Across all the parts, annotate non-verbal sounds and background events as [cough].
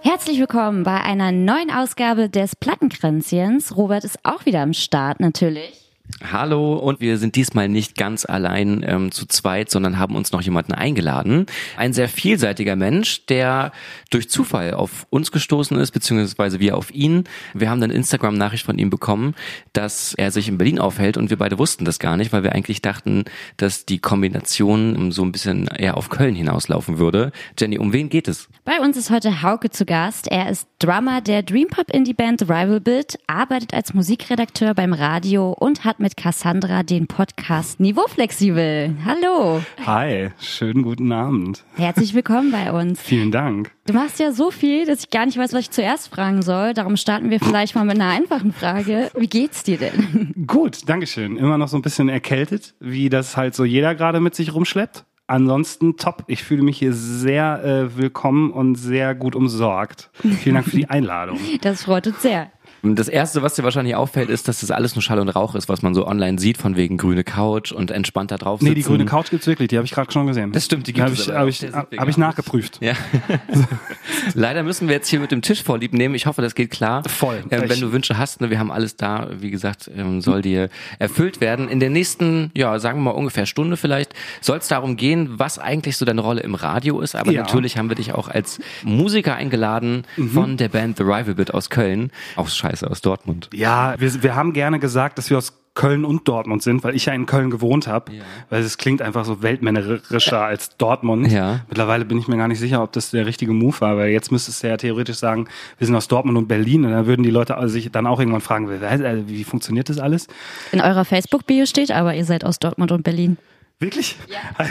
Herzlich willkommen bei einer neuen Ausgabe des Plattenkränzchens. Robert ist auch wieder am Start natürlich. Hallo und wir sind diesmal nicht ganz allein ähm, zu zweit, sondern haben uns noch jemanden eingeladen. Ein sehr vielseitiger Mensch, der durch Zufall auf uns gestoßen ist, beziehungsweise wir auf ihn. Wir haben dann Instagram-Nachricht von ihm bekommen, dass er sich in Berlin aufhält und wir beide wussten das gar nicht, weil wir eigentlich dachten, dass die Kombination so ein bisschen eher auf Köln hinauslaufen würde. Jenny, um wen geht es? Bei uns ist heute Hauke zu Gast. Er ist Drummer der Dreampop Indie Band Rival Bit, arbeitet als Musikredakteur beim Radio und hat mit Cassandra den Podcast Niveau Flexibel. Hallo. Hi, schönen guten Abend. Herzlich willkommen bei uns. [laughs] Vielen Dank. Du machst ja so viel, dass ich gar nicht weiß, was ich zuerst fragen soll. Darum starten wir vielleicht mal mit einer einfachen Frage. Wie geht's dir denn? [laughs] Gut, Dankeschön. Immer noch so ein bisschen erkältet, wie das halt so jeder gerade mit sich rumschleppt. Ansonsten top. Ich fühle mich hier sehr äh, willkommen und sehr gut umsorgt. Vielen Dank für die [laughs] Einladung. Das freut uns sehr. Das erste, was dir wahrscheinlich auffällt, ist, dass das alles nur Schall und Rauch ist, was man so online sieht, von wegen grüne Couch und entspannt da drauf sitzen. Nee, die grüne Couch gibt's wirklich, die habe ich gerade schon gesehen. Das stimmt, die gibt Habe es ich, aber hab ich, hab ich nachgeprüft. Ja. [laughs] Leider müssen wir jetzt hier mit dem Tisch vorlieb nehmen. Ich hoffe, das geht klar. Voll. Ähm, wenn Ich- du Wünsche hast, ne, wir haben alles da. Wie gesagt, ähm, soll dir erfüllt werden. In der nächsten, ja, sagen wir mal ungefähr Stunde vielleicht, soll es darum gehen, was eigentlich so deine Rolle im Radio ist. Aber Ja. natürlich haben wir dich auch als Musiker eingeladen Mhm. von der Band The Rival Bit aus Köln. Auch scheiße aus Dortmund. Ja, wir, wir haben gerne gesagt, dass wir aus Köln und Dortmund sind, weil ich ja in Köln gewohnt habe. Weil es klingt einfach so weltmännerischer [laughs] als Dortmund. Ja. Mittlerweile bin ich mir gar nicht sicher, ob das der richtige Move war, weil jetzt müsstest du ja theoretisch sagen, wir sind aus Dortmund und Berlin und dann würden die Leute also sich dann auch irgendwann fragen, wie, wie funktioniert das alles? In eurer Facebook-Bio steht aber, ihr seid aus Dortmund und Berlin. Wirklich? Ja. [laughs]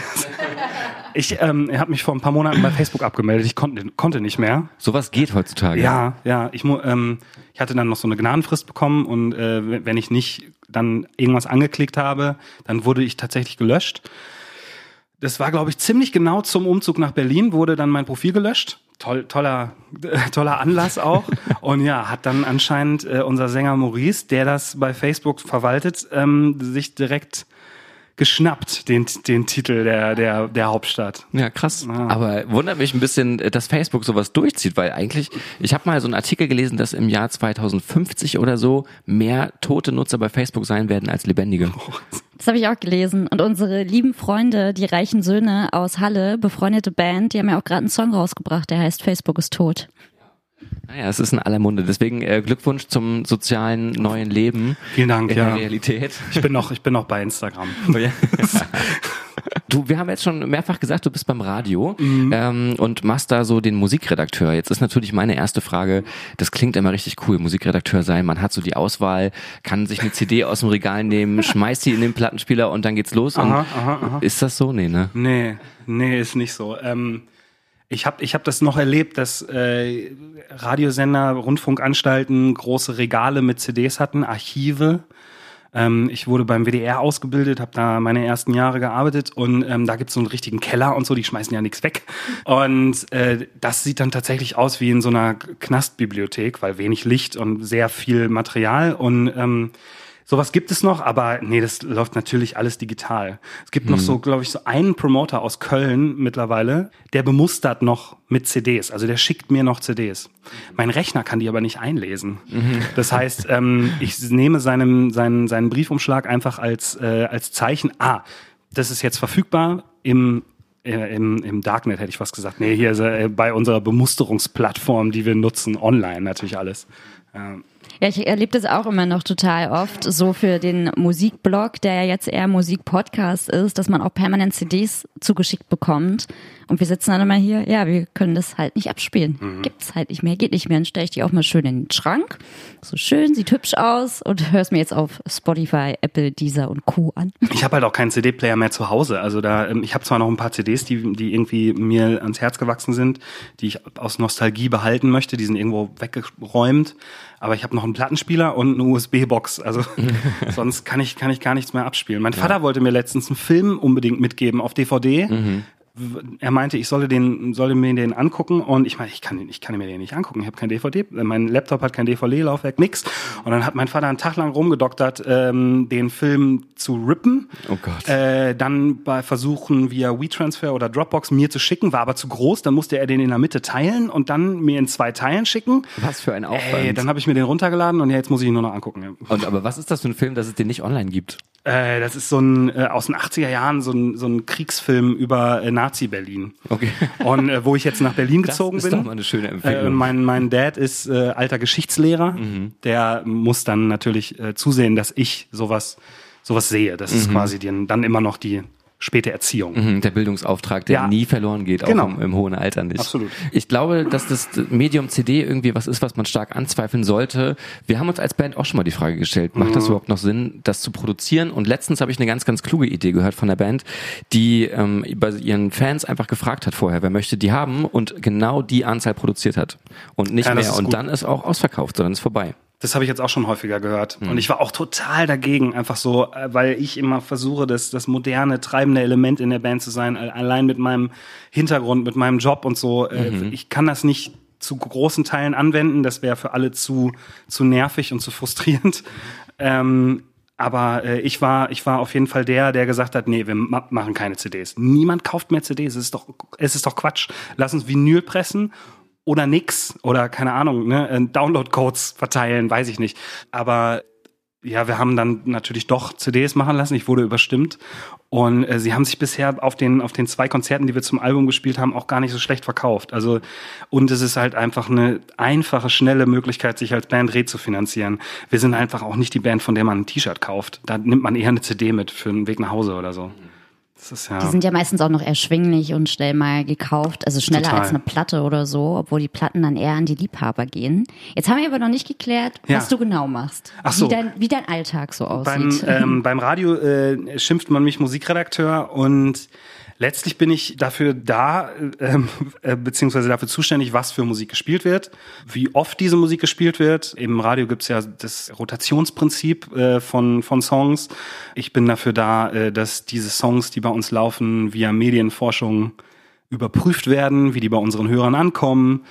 Ich ähm, habe mich vor ein paar Monaten bei Facebook abgemeldet. Ich konnte, konnte nicht mehr. Sowas geht heutzutage. Ja, ja. Ich, ähm, ich hatte dann noch so eine Gnadenfrist bekommen und äh, wenn- ich nicht dann irgendwas angeklickt habe, dann wurde ich tatsächlich gelöscht. Das war, glaube ich, ziemlich genau zum Umzug nach Berlin, wurde dann mein Profil gelöscht. Toll, toller, [laughs] toller Anlass auch. Und ja, hat dann anscheinend äh, unser Sänger Maurice, der das bei Facebook verwaltet, ähm, sich direkt geschnappt, den, den Titel der, der, der Hauptstadt. Ja, krass. Ah. Aber wundert mich ein bisschen, dass Facebook sowas durchzieht, weil eigentlich, ich habe mal so einen Artikel gelesen, dass im Jahr 2050 oder so mehr tote Nutzer bei Facebook sein werden als lebendige. [laughs] Das habe ich auch gelesen. Und unsere lieben Freunde, die reichen Söhne aus Halle, befreundete Band, die haben ja auch gerade einen Song rausgebracht, der heißt Facebook ist tot. Naja, es ist in aller Munde. Deswegen äh, Glückwunsch zum sozialen neuen Leben Vielen Dank, in ja. der Realität. Ich bin noch, ich bin noch bei Instagram. Oh ja. [laughs] Du, wir haben jetzt schon mehrfach gesagt, du bist beim Radio Mhm. ähm, und machst da so den Musikredakteur. Jetzt ist natürlich meine erste Frage, das klingt immer richtig cool, Musikredakteur sein. Man hat so die Auswahl, kann sich eine CD aus dem Regal nehmen, [laughs] schmeißt sie in den Plattenspieler und dann geht's los. Und Aha, aha, aha. Ist das so? Nee, ne? Nee, nee, ist nicht so. Ähm, ich habe ich hab das noch erlebt, dass äh, Radiosender, Rundfunkanstalten große Regale mit CDs hatten, Archive. Ähm, ich wurde beim WDR ausgebildet, habe da meine ersten Jahre gearbeitet und ähm, da gibt's so einen richtigen Keller und so, die schmeißen ja nichts weg. Und äh, das sieht dann tatsächlich aus wie in so einer Knastbibliothek, weil wenig Licht und sehr viel Material und ähm, Sowas gibt es noch, aber nee, das läuft natürlich alles digital. Es gibt noch so, glaube ich, so einen Promoter aus Köln mittlerweile, der bemustert noch mit CDs. Also der schickt mir noch CDs. Mein Rechner kann die aber nicht einlesen. Das heißt, ähm, ich nehme seinen, seinen, seinen Briefumschlag einfach als, äh, als Zeichen, ah, das ist jetzt verfügbar im äh, im, im Darknet hätte ich was gesagt. Nee, hier ist, äh, bei unserer Bemusterungsplattform, die wir nutzen, online natürlich alles. Ähm, Ja, ich erlebe das auch immer noch total oft, so für den Musikblog, der ja jetzt eher Musikpodcast ist, dass man auch permanent CDs zugeschickt bekommt. Und wir sitzen dann immer hier, ja, wir können das halt nicht abspielen. Gibt's halt nicht mehr, geht nicht mehr. Dann stelle ich die auch mal schön in den Schrank. So schön, sieht hübsch aus und hör's mir jetzt auf Spotify, Apple, Deezer und Co. an. Ich habe halt auch keinen CD-Player mehr zu Hause. Also da, ähm, ich habe zwar noch ein paar CDs, die, die irgendwie mir ans Herz gewachsen sind, die ich aus Nostalgie behalten möchte. Die sind irgendwo weggeräumt. Aber ich habe noch einen Plattenspieler und eine USB-Box. Also [laughs] sonst kann ich, kann ich gar nichts mehr abspielen. Mein Vater wollte mir letztens einen Film unbedingt mitgeben auf DVD. Er meinte, ich solle den, solle mir den angucken und ich meine, ich kann, ich kann mir den nicht angucken. Ich habe kein DVD, mein Laptop hat kein DVD-Laufwerk, nix. Und dann hat mein Vater einen Tag lang rumgedoktert, ähm, den Film zu rippen. Oh Gott. Äh, dann bei Versuchen via WeTransfer oder Dropbox mir zu schicken, war aber zu groß. Dann musste er den in der Mitte teilen und dann mir in zwei Teilen schicken. Was für ein Aufwand. Ey, dann habe ich mir den runtergeladen und ja, jetzt muss ich ihn nur noch angucken. Und aber was ist das für ein Film, dass es den nicht online gibt? Äh, das ist so ein äh, aus den 80er Jahren so ein, so ein Kriegsfilm über äh, Nazi-Berlin. Okay. Und äh, wo ich jetzt nach Berlin gezogen das ist bin. doch mal eine schöne Äh, Empfehlung. mein, mein Dad ist äh, alter Geschichtslehrer. Mhm. Der muss dann natürlich äh, zusehen, dass ich sowas, sowas sehe. Das ist quasi die, dann immer noch die späte Erziehung. Mhm, Der Bildungsauftrag, der Ja. nie verloren geht, auch Genau. im, im hohen Alter nicht. Absolut. Ich glaube, dass das Medium CD irgendwie was ist, was man stark anzweifeln sollte. Wir haben uns als Band auch schon mal die Frage gestellt, macht Mhm. das überhaupt noch Sinn, das zu produzieren? Und letztens habe ich eine ganz, ganz kluge Idee gehört von der Band, die ähm, bei ihren Fans einfach gefragt hat vorher, wer möchte die haben und genau die Anzahl produziert hat. Und nicht Ja, mehr. Und gut. dann ist auch ausverkauft, sondern ist vorbei. Das habe ich jetzt auch schon häufiger gehört. Mhm. Und ich war auch total dagegen, einfach so, äh, weil ich immer versuche, das, das moderne, treibende Element in der Band zu sein, al- allein mit meinem Hintergrund, mit meinem Job und so. Äh, Mhm. Ich kann das nicht zu großen Teilen anwenden. Das wäre für alle zu, zu nervig und zu frustrierend. [laughs] Ähm, aber äh, ich war ich war auf jeden Fall der, der gesagt hat, nee, wir ma machen keine CDs. Niemand kauft mehr CDs. Es ist doch es ist doch Quatsch. Lass uns Vinyl pressen oder nix oder keine Ahnung, ne, äh, Download-Codes verteilen, weiß ich nicht. Aber ja, wir haben dann natürlich doch CDs machen lassen. Ich wurde überstimmt. Und äh, sie haben sich bisher auf den, auf den zwei Konzerten, die wir zum Album gespielt haben, auch gar nicht so schlecht verkauft. Also, und es ist halt einfach eine einfache, schnelle Möglichkeit, sich als Band rezufinanzieren. Wir sind einfach auch nicht die Band, von der man ein T-Shirt kauft. Da nimmt man eher eine CD mit für einen Weg nach Hause oder so. Das ist ja. Die sind ja meistens auch noch erschwinglich und schnell mal gekauft, also schneller Total. als eine Platte oder so, obwohl die Platten dann eher an die Liebhaber gehen. Jetzt haben wir aber noch nicht geklärt, Ja. was du genau machst. Ach so. Wie dein, wie dein Alltag so beim, aussieht. ähm, beim Radio äh, schimpft man mich Musikredakteur und letztlich bin ich dafür da, ähm, äh, beziehungsweise dafür zuständig, was für Musik gespielt wird, wie oft diese Musik gespielt wird. Im Radio gibt's ja das Rotationsprinzip äh, von, von Songs. Ich bin dafür da, äh, dass diese Songs, die bei uns laufen, via Medienforschung überprüft werden, wie die bei unseren Hörern ankommen.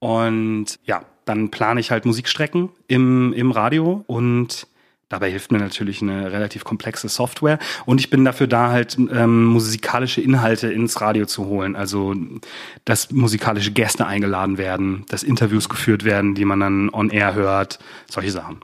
Und ja, dann plane ich halt Musikstrecken im, im Radio und dabei hilft mir natürlich eine relativ komplexe Software. Und ich bin dafür da, halt ähm, musikalische Inhalte ins Radio zu holen. Also, dass musikalische Gäste eingeladen werden, dass Interviews geführt werden, die man dann on air hört, solche Sachen.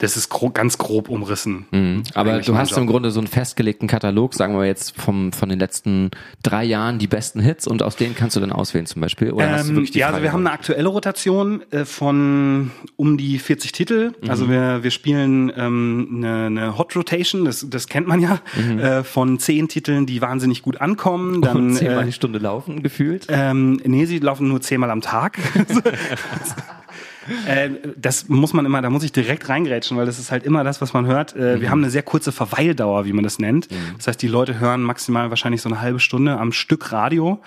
Das ist gro ganz grob umrissen. Mhm. Aber du hast im Grunde so einen festgelegten Katalog, sagen wir jetzt vom, von den letzten drei Jahren die besten Hits und aus denen kannst du dann auswählen zum Beispiel? Oder hast du Ähm, wirklich die ja, also wir haben eine aktuelle Rotation äh, von um die 40 Titel. Mhm. Also wir, wir spielen ähm, eine, eine Hot Rotation, das, das kennt man ja, äh, von zehn Titeln, die wahnsinnig gut ankommen. Dann, und zehnmal äh, die Stunde laufen gefühlt? ähm, nee, sie laufen nur zehnmal am Tag. [laughs] [laughs] [laughs] äh, das muss man immer, da muss ich direkt reingrätschen, weil das ist halt immer das, was man hört. Äh, Wir haben eine sehr kurze Verweildauer, wie man das nennt. Das heißt, die Leute hören maximal wahrscheinlich so eine halbe Stunde am Stück Radio.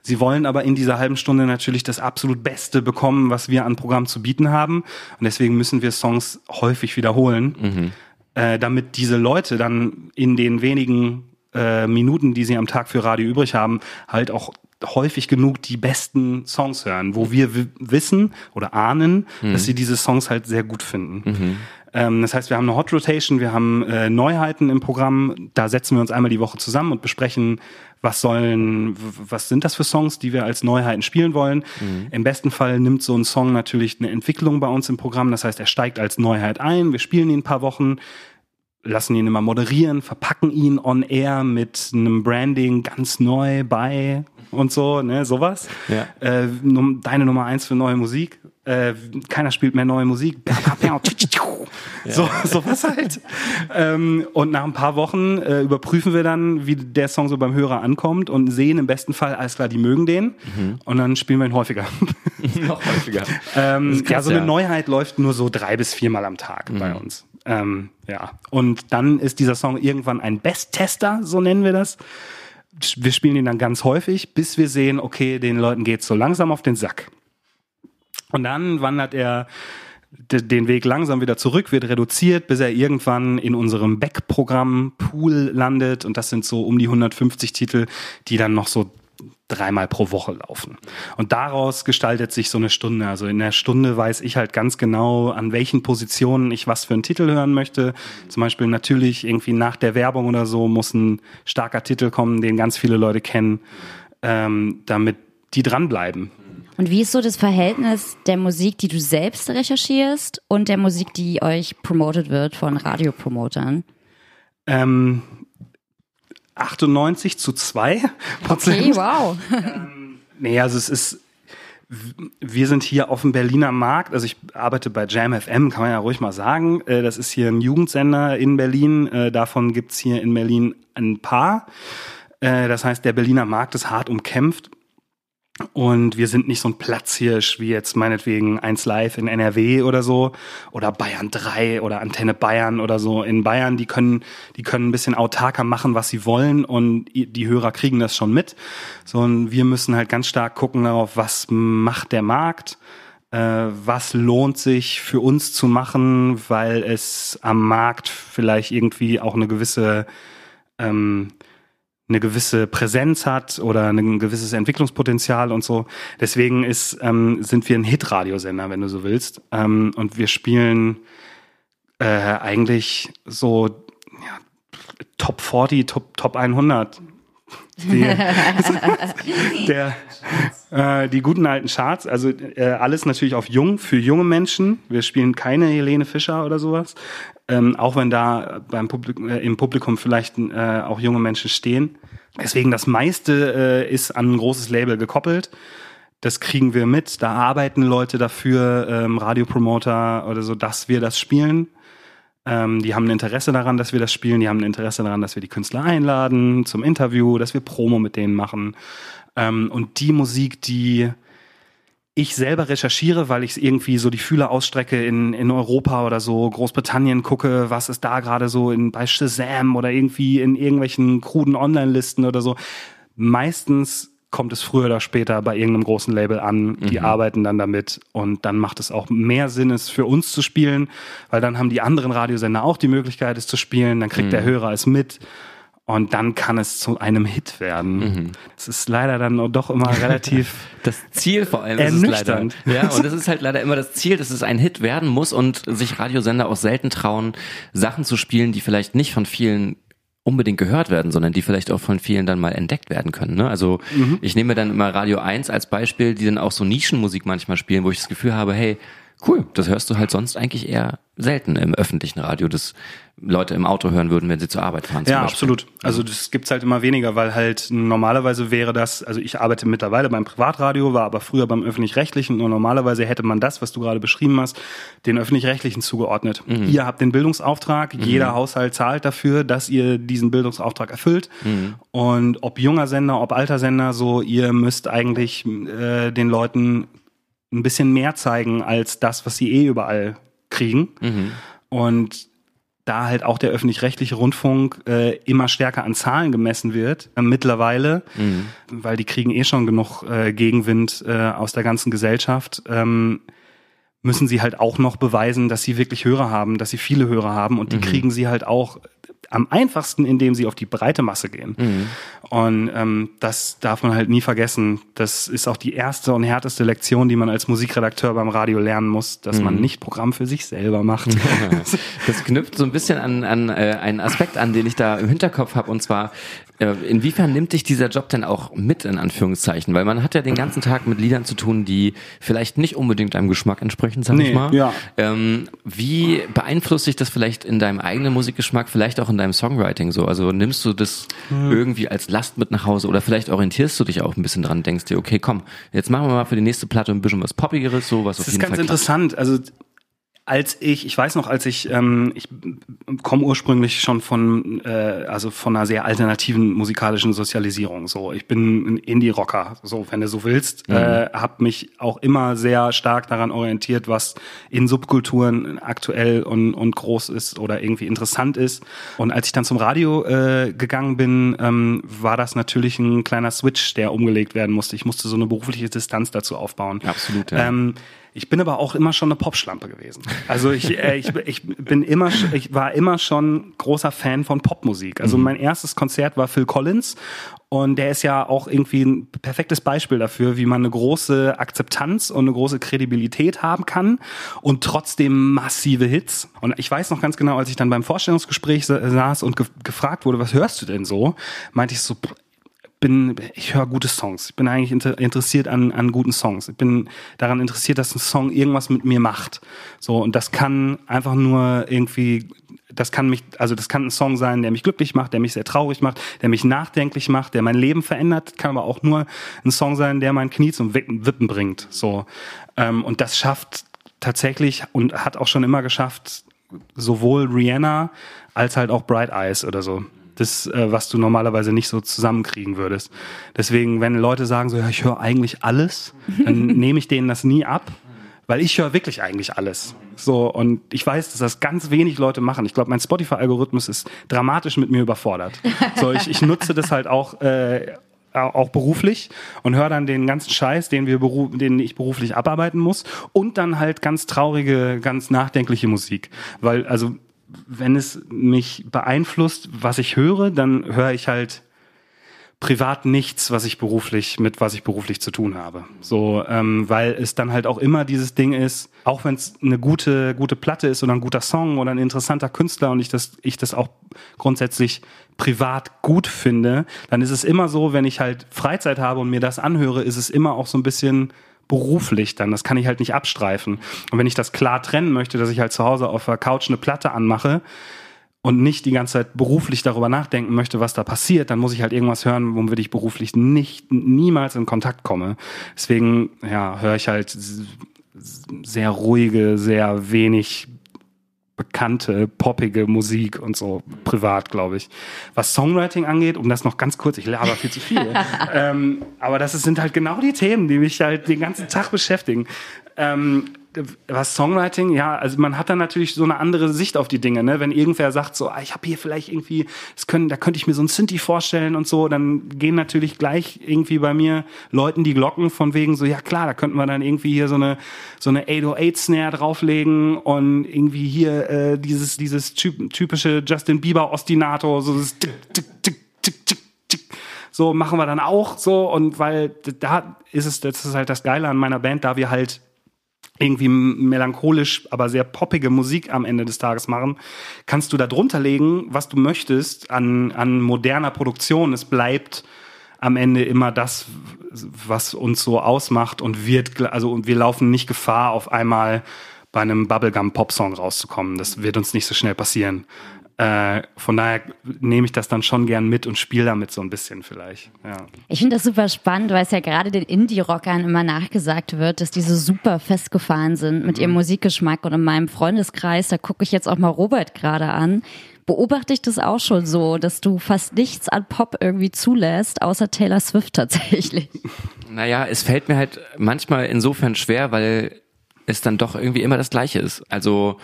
Sie wollen aber in dieser halben Stunde natürlich das absolut Beste bekommen, was wir an Programm zu bieten haben. Und deswegen müssen wir Songs häufig wiederholen, äh, damit diese Leute dann in den wenigen äh, Minuten, die sie am Tag für Radio übrig haben, halt auch häufig genug die besten Songs hören, wo wir wi- wissen oder ahnen, dass sie diese Songs halt sehr gut finden. Ähm, das heißt, wir haben eine Hot Rotation, wir haben äh, Neuheiten im Programm. Da setzen wir uns einmal die Woche zusammen und besprechen, was sollen, was sind das für Songs, die wir als Neuheiten spielen wollen. Im besten Fall nimmt so ein Song natürlich eine Entwicklung bei uns im Programm. Das heißt, er steigt als Neuheit ein. Wir spielen ihn ein paar Wochen lassen ihn immer moderieren, verpacken ihn on air mit einem Branding ganz neu bei und so, ne, sowas. Ja. Äh, deine Nummer eins für neue Musik. Äh, keiner spielt mehr neue Musik. so, sowas halt. Ähm, und nach ein paar Wochen äh, überprüfen wir dann, wie der Song so beim Hörer ankommt und sehen im besten Fall, alles klar, die mögen den. Und dann spielen wir ihn häufiger. [laughs] Noch häufiger. Ähm, krass, ja, so eine ja. Neuheit läuft nur so drei bis viermal am Tag bei uns. Ähm, ja. Und dann ist dieser Song irgendwann ein Best-Tester, so nennen wir das. Wir spielen ihn dann ganz häufig, bis wir sehen, okay, den Leuten geht's so langsam auf den Sack. Und dann wandert er den Weg langsam wieder zurück, wird reduziert, bis er irgendwann in unserem Back-Programm Pool landet. Und das sind so um die 150 Titel, die dann noch so dreimal pro Woche laufen. Und daraus gestaltet sich so eine Stunde. Also in der Stunde weiß ich halt ganz genau, an welchen Positionen ich was für einen Titel hören möchte. Zum Beispiel natürlich irgendwie nach der Werbung oder so muss ein starker Titel kommen, den ganz viele Leute kennen, ähm, damit die dranbleiben. Und wie ist so das Verhältnis der Musik, die du selbst recherchierst und der Musik, die euch promotet wird von Radiopromotern? Ähm, 98 zu 2 Prozent. Okay, wow. ähm, nee, also es ist, wir sind hier auf dem Berliner Markt, also ich arbeite bei Jam FM, kann man ja ruhig mal sagen. Äh, das ist hier ein Jugendsender in Berlin, äh, davon gibt's hier in Berlin ein paar. Äh, das heißt, der Berliner Markt ist hart umkämpft und wir sind nicht so ein Platzhirsch wie jetzt meinetwegen 1 Live in NRW oder so oder Bayern 3 oder Antenne Bayern oder so. In Bayern, die können, die können ein bisschen autarker machen, was sie wollen und die Hörer kriegen das schon mit. So, und wir müssen halt ganz stark gucken darauf, was macht der Markt, äh, was lohnt sich für uns zu machen, weil es am Markt vielleicht irgendwie auch eine gewisse ähm, eine gewisse Präsenz hat oder ein gewisses Entwicklungspotenzial und so. Deswegen ist, ähm, sind wir ein Hit-Radiosender, wenn du so willst. Ähm, und wir spielen äh, eigentlich so ja, Top 40, Top, Top 100. Die, [laughs] der, äh, die guten alten Charts, also äh, alles natürlich auf jung, für junge Menschen. Wir spielen keine Helene Fischer oder sowas. Ähm, auch wenn da beim Publikum, äh, im Publikum vielleicht äh, auch junge Menschen stehen. Deswegen das meiste äh, ist an ein großes Label gekoppelt. Das kriegen wir mit. Da arbeiten Leute dafür, ähm, Radiopromoter oder so, dass wir das spielen. Ähm, die haben ein Interesse daran, dass wir das spielen. Die haben ein Interesse daran, dass wir die Künstler einladen zum Interview, dass wir Promo mit denen machen. Ähm, und die Musik, die ich selber recherchiere, weil ich irgendwie so die Fühler ausstrecke in, in Europa oder so, Großbritannien gucke, was ist da gerade so in, bei Shazam oder irgendwie in irgendwelchen kruden Online-Listen oder so. Meistens kommt es früher oder später bei irgendeinem großen Label an, die mhm. arbeiten dann damit und dann macht es auch mehr Sinn, es für uns zu spielen, weil dann haben die anderen Radiosender auch die Möglichkeit, es zu spielen, dann kriegt mhm. der Hörer es mit und dann kann es zu einem Hit werden. Mhm. Das ist leider dann doch immer relativ. [laughs] das Ziel vor allem ist es leider. Ja, und das ist halt leider immer das Ziel, dass es ein Hit werden muss und sich Radiosender auch selten trauen, Sachen zu spielen, die vielleicht nicht von vielen unbedingt gehört werden, sondern die vielleicht auch von vielen dann mal entdeckt werden können. Ne? Also mhm. ich nehme dann immer Radio 1 als Beispiel, die dann auch so Nischenmusik manchmal spielen, wo ich das Gefühl habe, hey, cool, das hörst du halt sonst eigentlich eher selten im öffentlichen Radio, das Leute im Auto hören würden, wenn sie zur Arbeit fahren. Ja, absolut. Also das gibt's halt immer weniger, weil halt normalerweise wäre das, also ich arbeite mittlerweile beim Privatradio, war aber früher beim öffentlich-rechtlichen und normalerweise hätte man das, was du gerade beschrieben hast, den öffentlich-rechtlichen zugeordnet. Mhm. Ihr habt den Bildungsauftrag, mhm. jeder Haushalt zahlt dafür, dass ihr diesen Bildungsauftrag erfüllt. Mhm. Und ob junger Sender, ob alter Sender, so ihr müsst eigentlich äh, den Leuten ein bisschen mehr zeigen als das, was sie eh überall kriegen. Mhm. Und da halt auch der öffentlich-rechtliche Rundfunk äh, immer stärker an Zahlen gemessen wird, äh, mittlerweile, mhm. weil die kriegen eh schon genug äh, Gegenwind äh, aus der ganzen Gesellschaft, ähm, müssen sie halt auch noch beweisen, dass sie wirklich Hörer haben, dass sie viele Hörer haben und die mhm. kriegen sie halt auch am einfachsten, indem sie auf die breite Masse gehen. Mhm. Und ähm, das darf man halt nie vergessen. Das ist auch die erste und härteste Lektion, die man als Musikredakteur beim Radio lernen muss, dass mhm. man nicht Programm für sich selber macht. [laughs] das knüpft so ein bisschen an, an äh, einen Aspekt an, den ich da im Hinterkopf habe, und zwar inwiefern nimmt dich dieser Job denn auch mit, in Anführungszeichen? Weil man hat ja den ganzen Tag mit Liedern zu tun, die vielleicht nicht unbedingt deinem Geschmack entsprechen, sag nee, ich mal. Ja. Ähm, wie beeinflusst sich das vielleicht in deinem eigenen Musikgeschmack, vielleicht auch in deinem Songwriting so? Also nimmst du das hm. irgendwie als Last mit nach Hause oder vielleicht orientierst du dich auch ein bisschen dran, denkst dir, okay, komm, jetzt machen wir mal für die nächste Platte ein bisschen was Poppigeres, so was das auf jeden Fall. Das ist ganz interessant. Also als ich, ich weiß noch, als ich, ähm, ich komme ursprünglich schon von, äh, also von einer sehr alternativen musikalischen Sozialisierung. So, ich bin ein Indie-Rocker, so wenn du so willst, mhm. äh, habe mich auch immer sehr stark daran orientiert, was in Subkulturen aktuell und, und groß ist oder irgendwie interessant ist. Und als ich dann zum Radio äh, gegangen bin, ähm, war das natürlich ein kleiner Switch, der umgelegt werden musste. Ich musste so eine berufliche Distanz dazu aufbauen. Absolut. Ja. Ähm, Ich bin aber auch immer schon eine Popschlampe gewesen. Also ich, äh, ich, ich bin immer, ich war immer schon großer Fan von Popmusik. Also mein erstes Konzert war Phil Collins und der ist ja auch irgendwie ein perfektes Beispiel dafür, wie man eine große Akzeptanz und eine große Kredibilität haben kann und trotzdem massive Hits. Und ich weiß noch ganz genau, als ich dann beim Vorstellungsgespräch sa- saß und ge gefragt wurde, was hörst du denn so, meinte ich so, bin, ich höre gute Songs. Ich bin eigentlich inter interessiert an, an guten Songs. Ich bin daran interessiert, dass ein Song irgendwas mit mir macht. So, und das kann einfach nur irgendwie, das kann mich, also das kann ein Song sein, der mich glücklich macht, der mich sehr traurig macht, der mich nachdenklich macht, der mein Leben verändert, kann aber auch nur ein Song sein, der mein Knie zum Wippen, bringt. So. Ähm, und das schafft tatsächlich und hat auch schon immer geschafft, sowohl Rihanna als halt auch Bright Eyes oder so. Das, äh, was du normalerweise nicht so zusammenkriegen würdest. Deswegen, wenn Leute sagen so, ja, ich höre eigentlich alles, dann [laughs] nehme ich denen das nie ab, weil ich höre wirklich eigentlich alles. So, und ich weiß, dass das ganz wenig Leute machen. Ich glaube, mein Spotify-Algorithmus ist dramatisch mit mir überfordert. So, ich, ich nutze das halt auch, äh, auch beruflich und höre dann den ganzen Scheiß, den wir den ich beruflich abarbeiten muss und dann halt ganz traurige, ganz nachdenkliche Musik, weil also wenn es mich beeinflusst, was ich höre, dann höre ich halt privat nichts, was ich beruflich mit was ich beruflich zu tun habe. So, ähm, weil es dann halt auch immer dieses Ding ist, auch wenn es eine gute gute Platte ist oder ein guter Song oder ein interessanter Künstler und ich das ich das auch grundsätzlich privat gut finde, dann ist es immer so, wenn ich halt Freizeit habe und mir das anhöre, ist es immer auch so ein bisschen beruflich dann. Das kann ich halt nicht abstreifen. Und wenn ich das klar trennen möchte, dass ich halt zu Hause auf der Couch eine Platte anmache, und nicht die ganze Zeit beruflich darüber nachdenken möchte, was da passiert, dann muss ich halt irgendwas hören, womit ich beruflich nicht niemals in Kontakt komme. Deswegen ja, höre ich halt sehr ruhige, sehr wenig bekannte, poppige Musik und so privat, glaube ich. Was Songwriting angeht, um das noch ganz kurz, ich laber viel zu viel, [laughs] ähm, aber das sind halt genau die Themen, die mich halt den ganzen Tag beschäftigen. Ähm, was Songwriting, ja, also man hat dann natürlich so eine andere Sicht auf die Dinge, ne? Wenn irgendwer sagt so, ah, ich habe hier vielleicht irgendwie, das können, da könnte ich mir so ein Synthi vorstellen und so, dann gehen natürlich gleich irgendwie bei mir Leuten die Glocken von wegen so, ja klar, da könnten wir dann irgendwie hier so eine so eine 808 Snare drauflegen und irgendwie hier äh, dieses dieses typ, typische Justin Bieber Ostinato, so das tick, tick, tick, tick, tick, tick. so machen wir dann auch so und weil da ist es das ist halt das Geile an meiner Band, da wir halt irgendwie melancholisch, aber sehr poppige Musik am Ende des Tages machen, kannst du da drunter legen, was du möchtest an, an moderner Produktion. Es bleibt am Ende immer das, was uns so ausmacht und wird, also und wir laufen nicht Gefahr, auf einmal bei einem Bubblegum-Pop-Song rauszukommen. Das wird uns nicht so schnell passieren. Äh, von daher nehme ich das dann schon gern mit und spiele damit so ein bisschen vielleicht. Ja. Ich finde das super spannend, weil es ja gerade den Indie-Rockern immer nachgesagt wird, dass die so super festgefahren sind mit ihrem Musikgeschmack. Und in meinem Freundeskreis, da gucke ich jetzt auch mal Robert gerade an, beobachte ich das auch schon so, dass du fast nichts an Pop irgendwie zulässt, außer Taylor Swift tatsächlich. Naja, es fällt mir halt manchmal insofern schwer, weil es dann doch irgendwie immer das Gleiche ist. Also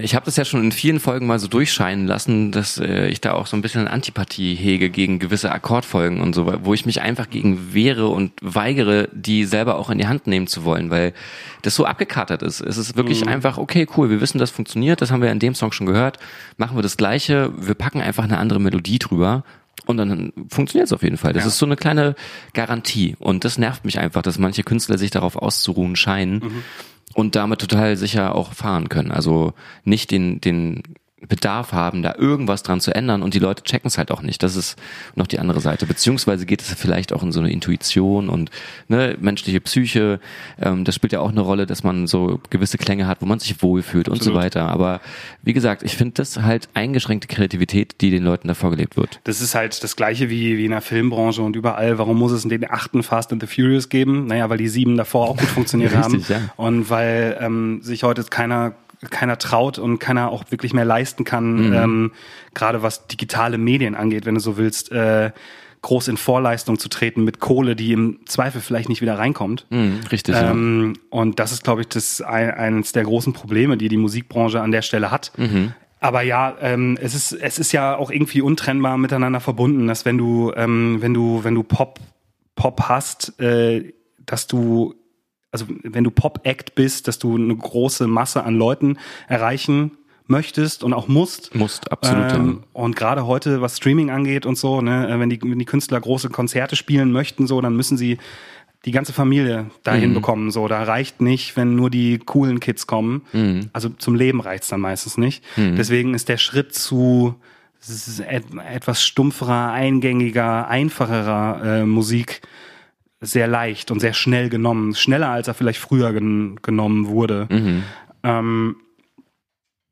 ich habe das ja schon in vielen Folgen mal so durchscheinen lassen, dass äh, ich da auch so ein bisschen Antipathie hege gegen gewisse Akkordfolgen und so, wo ich mich einfach gegen wehre und weigere, die selber auch in die Hand nehmen zu wollen, weil das so abgekatert ist. Es ist wirklich einfach, okay, cool, wir wissen, das funktioniert, das haben wir in dem Song schon gehört, machen wir das Gleiche, wir packen einfach eine andere Melodie drüber und dann funktioniert es auf jeden Fall. Das Ja. ist so eine kleine Garantie. Und das nervt mich einfach, dass manche Künstler sich darauf auszuruhen scheinen und damit total sicher auch fahren können. Also nicht den, den Bedarf haben, da irgendwas dran zu ändern und die Leute checken es halt auch nicht. Das ist noch die andere Seite. Beziehungsweise geht es vielleicht auch in so eine Intuition und ne, menschliche Psyche. Ähm, das spielt ja auch eine Rolle, dass man so gewisse Klänge hat, wo man sich wohlfühlt und so weiter. Aber wie gesagt, ich finde das halt eingeschränkte Kreativität, die den Leuten da vorgelebt wird. Das ist halt das gleiche wie, wie in der Filmbranche und überall. Warum muss es in den achten Fast and the Furious geben? Naja, weil die sieben davor auch gut funktioniert [laughs] Richtig, haben. ja. Und weil ähm, sich heute keiner keiner traut und keiner auch wirklich mehr leisten kann, ähm, gerade was digitale Medien angeht, wenn du so willst, äh, groß in Vorleistung zu treten mit Kohle, die im Zweifel vielleicht nicht wieder reinkommt. Mhm, richtig, ja. Ähm, und das ist, glaube ich, das ein, eines der großen Probleme, die die Musikbranche an der Stelle hat. Aber ja, ähm, es ist es ist ja auch irgendwie untrennbar miteinander verbunden, dass wenn du ähm, wenn du wenn du Pop Pop hast, äh, dass du also wenn du Pop-Act bist, dass du eine große Masse an Leuten erreichen möchtest und auch musst. Musst, absolut. Ähm, und gerade heute, was Streaming angeht und so, ne, wenn die, wenn die Künstler große Konzerte spielen möchten, so, dann müssen sie die ganze Familie dahin Mhm. bekommen. So, da reicht nicht, wenn nur die coolen Kids kommen. Mhm. Also zum Leben reicht's dann meistens nicht. Deswegen ist der Schritt zu etwas stumpferer, eingängiger, einfacherer äh, Musik sehr leicht und sehr schnell genommen. Schneller, als er vielleicht früher gen genommen wurde. Mhm. Ähm,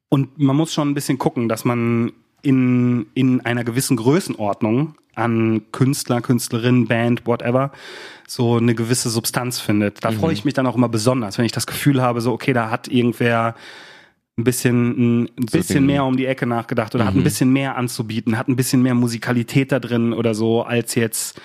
und man muss schon ein bisschen gucken, dass man in, in einer gewissen Größenordnung an Künstler, Künstlerin, Band, whatever, so eine gewisse Substanz findet. Da freue ich mich dann auch immer besonders, wenn ich das Gefühl habe, so, okay, da hat irgendwer ein bisschen, ein bisschen mehr um die Ecke nachgedacht oder hat ein bisschen mehr anzubieten, hat ein bisschen mehr Musikalität da drin oder so, als jetzt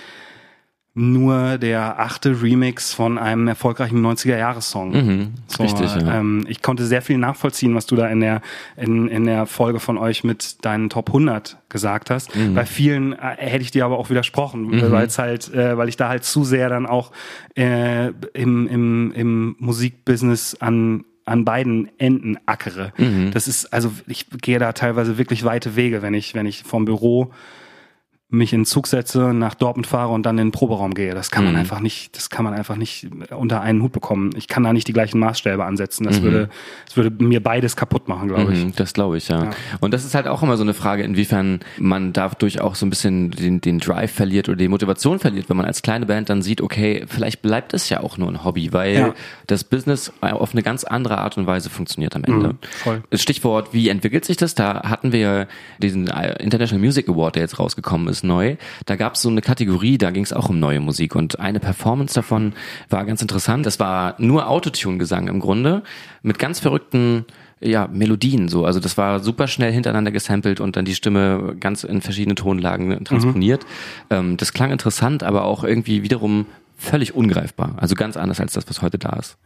nur der achte Remix von einem erfolgreichen 90er-Jahres-Song. Mhm, So, richtig, ja. ähm, ich konnte sehr viel nachvollziehen, was du da in der, in, in der Folge von euch mit deinen Top 100 gesagt hast. Mhm. Bei vielen äh, hätte ich dir aber auch widersprochen, weil es halt, äh, weil ich da halt zu sehr dann auch äh, im, im, im Musikbusiness an an beiden Enden ackere. Mhm. Das ist, also ich gehe da teilweise wirklich weite Wege, wenn ich, wenn ich vom Büro mich in den Zug setze, nach Dortmund fahre und dann in den Proberaum gehe. Das kann man Mhm. einfach nicht, das kann man einfach nicht unter einen Hut bekommen. Ich kann da nicht die gleichen Maßstäbe ansetzen. Das würde, das würde mir beides kaputt machen, glaube ich. Mhm, das glaube ich, ja. Ja. Und das ist halt auch immer so eine Frage, inwiefern man dadurch auch so ein bisschen den, den Drive verliert oder die Motivation verliert, wenn man als kleine Band dann sieht, okay, vielleicht bleibt es ja auch nur ein Hobby, weil Ja. das Business auf eine ganz andere Art und Weise funktioniert am Ende. Mhm, voll. Stichwort, wie entwickelt sich das? Da hatten wir diesen International Music Award, der jetzt rausgekommen ist, neu. Da gab es so eine Kategorie, da ging es auch um neue Musik und eine Performance davon war ganz interessant. Das war nur Autotune-Gesang im Grunde mit ganz verrückten ja, Melodien so. Also das war super schnell hintereinander gesampelt und dann die Stimme ganz in verschiedene Tonlagen transponiert. Ähm, das klang interessant, aber auch irgendwie wiederum völlig ungreifbar. Also ganz anders als das, was heute da ist.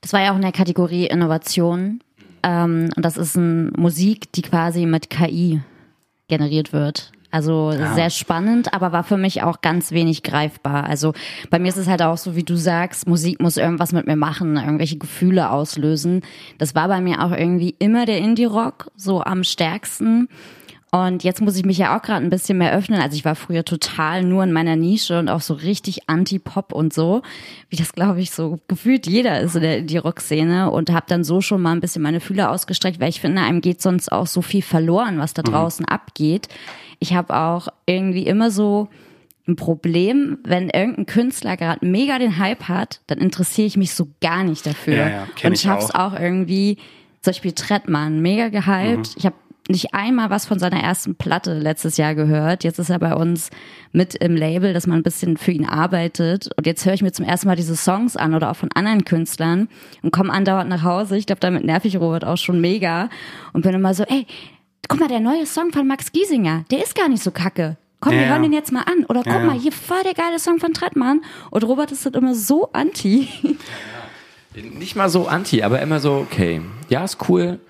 Das war ja auch in der Kategorie Innovation. Ähm, und das ist ein Musik, die quasi mit KI generiert wird. Also sehr spannend, aber war für mich auch ganz wenig greifbar. Also bei mir ist es halt auch so, wie du sagst, Musik muss irgendwas mit mir machen, irgendwelche Gefühle auslösen. Das war bei mir auch irgendwie immer der Indie-Rock, so am stärksten. Und jetzt muss ich mich ja auch gerade ein bisschen mehr öffnen. Also ich war früher total nur in meiner Nische und auch so richtig anti-Pop und so, wie das glaube ich so gefühlt jeder ist in der Indie-Rock-Szene und habe dann so schon mal ein bisschen meine Fühler ausgestreckt, weil ich finde, einem geht sonst auch so viel verloren, was da draußen abgeht. Ich habe auch irgendwie immer so ein Problem, wenn irgendein Künstler gerade mega den Hype hat, dann interessiere ich mich so gar nicht dafür Ja, ja, und ich schaff's auch. auch irgendwie, zum Beispiel Trettmann, mega gehypt. Ich habe nicht einmal was von seiner ersten Platte letztes Jahr gehört. Jetzt ist er bei uns mit im Label, dass man ein bisschen für ihn arbeitet. Und jetzt höre ich mir zum ersten Mal diese Songs an oder auch von anderen Künstlern und komme andauernd nach Hause. Ich glaube, damit nerv ich Robert auch schon mega und bin immer so, ey, guck mal, der neue Song von Max Giesinger, der ist gar nicht so kacke. Komm, wir Ja, hören ja. den jetzt mal an. Oder guck Ja, ja. mal, hier voll der geile Song von Trettmann. Und Robert ist halt immer so anti. Nicht mal so anti, aber immer so, okay, ja, ist cool.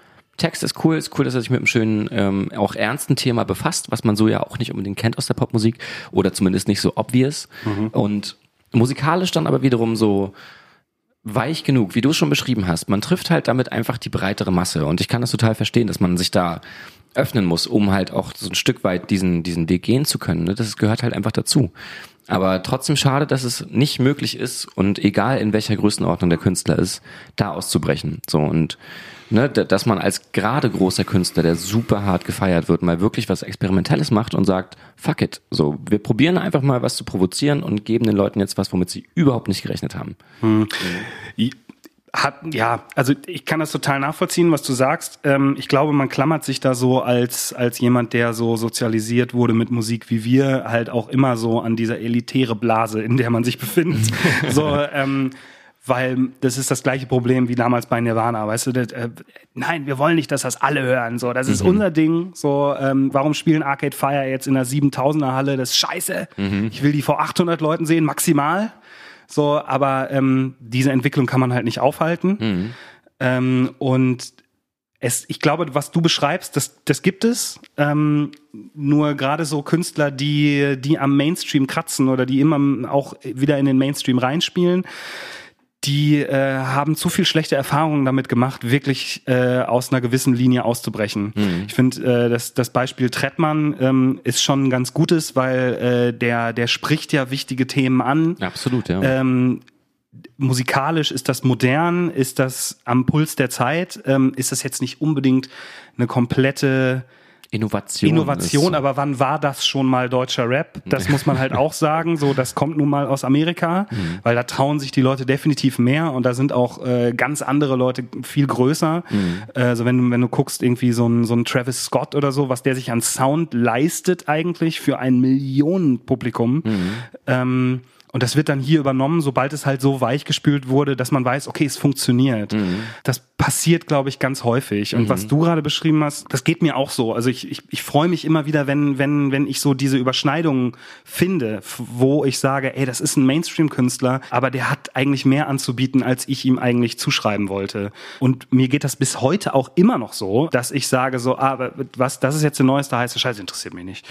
Text ist cool, ist cool, dass er sich mit einem schönen, ähm, auch ernsten Thema befasst, was man so ja auch nicht unbedingt kennt aus der Popmusik oder zumindest nicht so obvious. Und musikalisch dann aber wiederum so weich genug, wie du es schon beschrieben hast. Man trifft halt damit einfach die breitere Masse und ich kann das total verstehen, dass man sich da öffnen muss, um halt auch so ein Stück weit diesen, diesen Weg gehen zu können. ne? Das gehört halt einfach dazu. Aber trotzdem schade, dass es nicht möglich ist und egal in welcher Größenordnung der Künstler ist, da auszubrechen. So und ne, dass man als gerade großer Künstler, der super hart gefeiert wird, mal wirklich was Experimentelles macht und sagt, fuck it. So, wir probieren einfach mal was zu provozieren und geben den Leuten jetzt was, womit sie überhaupt nicht gerechnet haben. Hat, ja, also ich kann das total nachvollziehen, was du sagst. Ähm, ich glaube, man klammert sich da so als, als jemand, der so sozialisiert wurde mit Musik wie wir, halt auch immer so an dieser elitäre Blase, in der man sich befindet. [laughs] so, ähm, weil das ist das gleiche Problem wie damals bei Nirvana, weißt du? Das, äh, nein, wir wollen nicht, dass das alle hören. So, das ist unser Ding. So, ähm, warum spielen Arcade Fire jetzt in einer 7000er Halle? Das ist scheiße. Ich will die vor 800 Leuten sehen, maximal. So, aber ähm, diese Entwicklung kann man halt nicht aufhalten. Ähm, und es, ich glaube, was du beschreibst, das, das gibt es. Ähm, nur gerade so Künstler, die, die am Mainstream kratzen oder die immer auch wieder in den Mainstream reinspielen, die äh, haben zu viel schlechte Erfahrungen damit gemacht, wirklich äh, aus einer gewissen Linie auszubrechen. Mhm. Ich finde, äh, das, das Beispiel Trettmann ähm, ist schon ein ganz gutes, weil äh, der, der spricht ja wichtige Themen an. Absolut, ja. Ähm, musikalisch ist das modern, ist das am Puls der Zeit, ähm, ist das jetzt nicht unbedingt eine komplette Innovation. Innovation, aber wann war das schon mal deutscher Rap? Das muss man halt auch sagen. So, das kommt nun mal aus Amerika, mhm. weil da trauen sich die Leute definitiv mehr und da sind auch äh, ganz andere Leute viel größer. Mhm. Also wenn du wenn du guckst irgendwie so ein so ein Travis Scott oder so, was der sich an Sound leistet eigentlich für ein Millionenpublikum. Mhm. Ähm, und das wird dann hier übernommen, sobald es halt so weichgespült wurde, dass man weiß, okay, es funktioniert. Mhm. Das passiert, glaube ich, ganz häufig. Und mhm. was du gerade beschrieben hast, das geht mir auch so. Also ich, ich, ich freue mich immer wieder, wenn, wenn, wenn ich so diese Überschneidungen finde, wo ich sage, ey, das ist ein Mainstream-Künstler, aber der hat eigentlich mehr anzubieten, als ich ihm eigentlich zuschreiben wollte. Und mir geht das bis heute auch immer noch so, dass ich sage so, ah, was, das ist jetzt der neueste heiße Scheiße, interessiert mich nicht.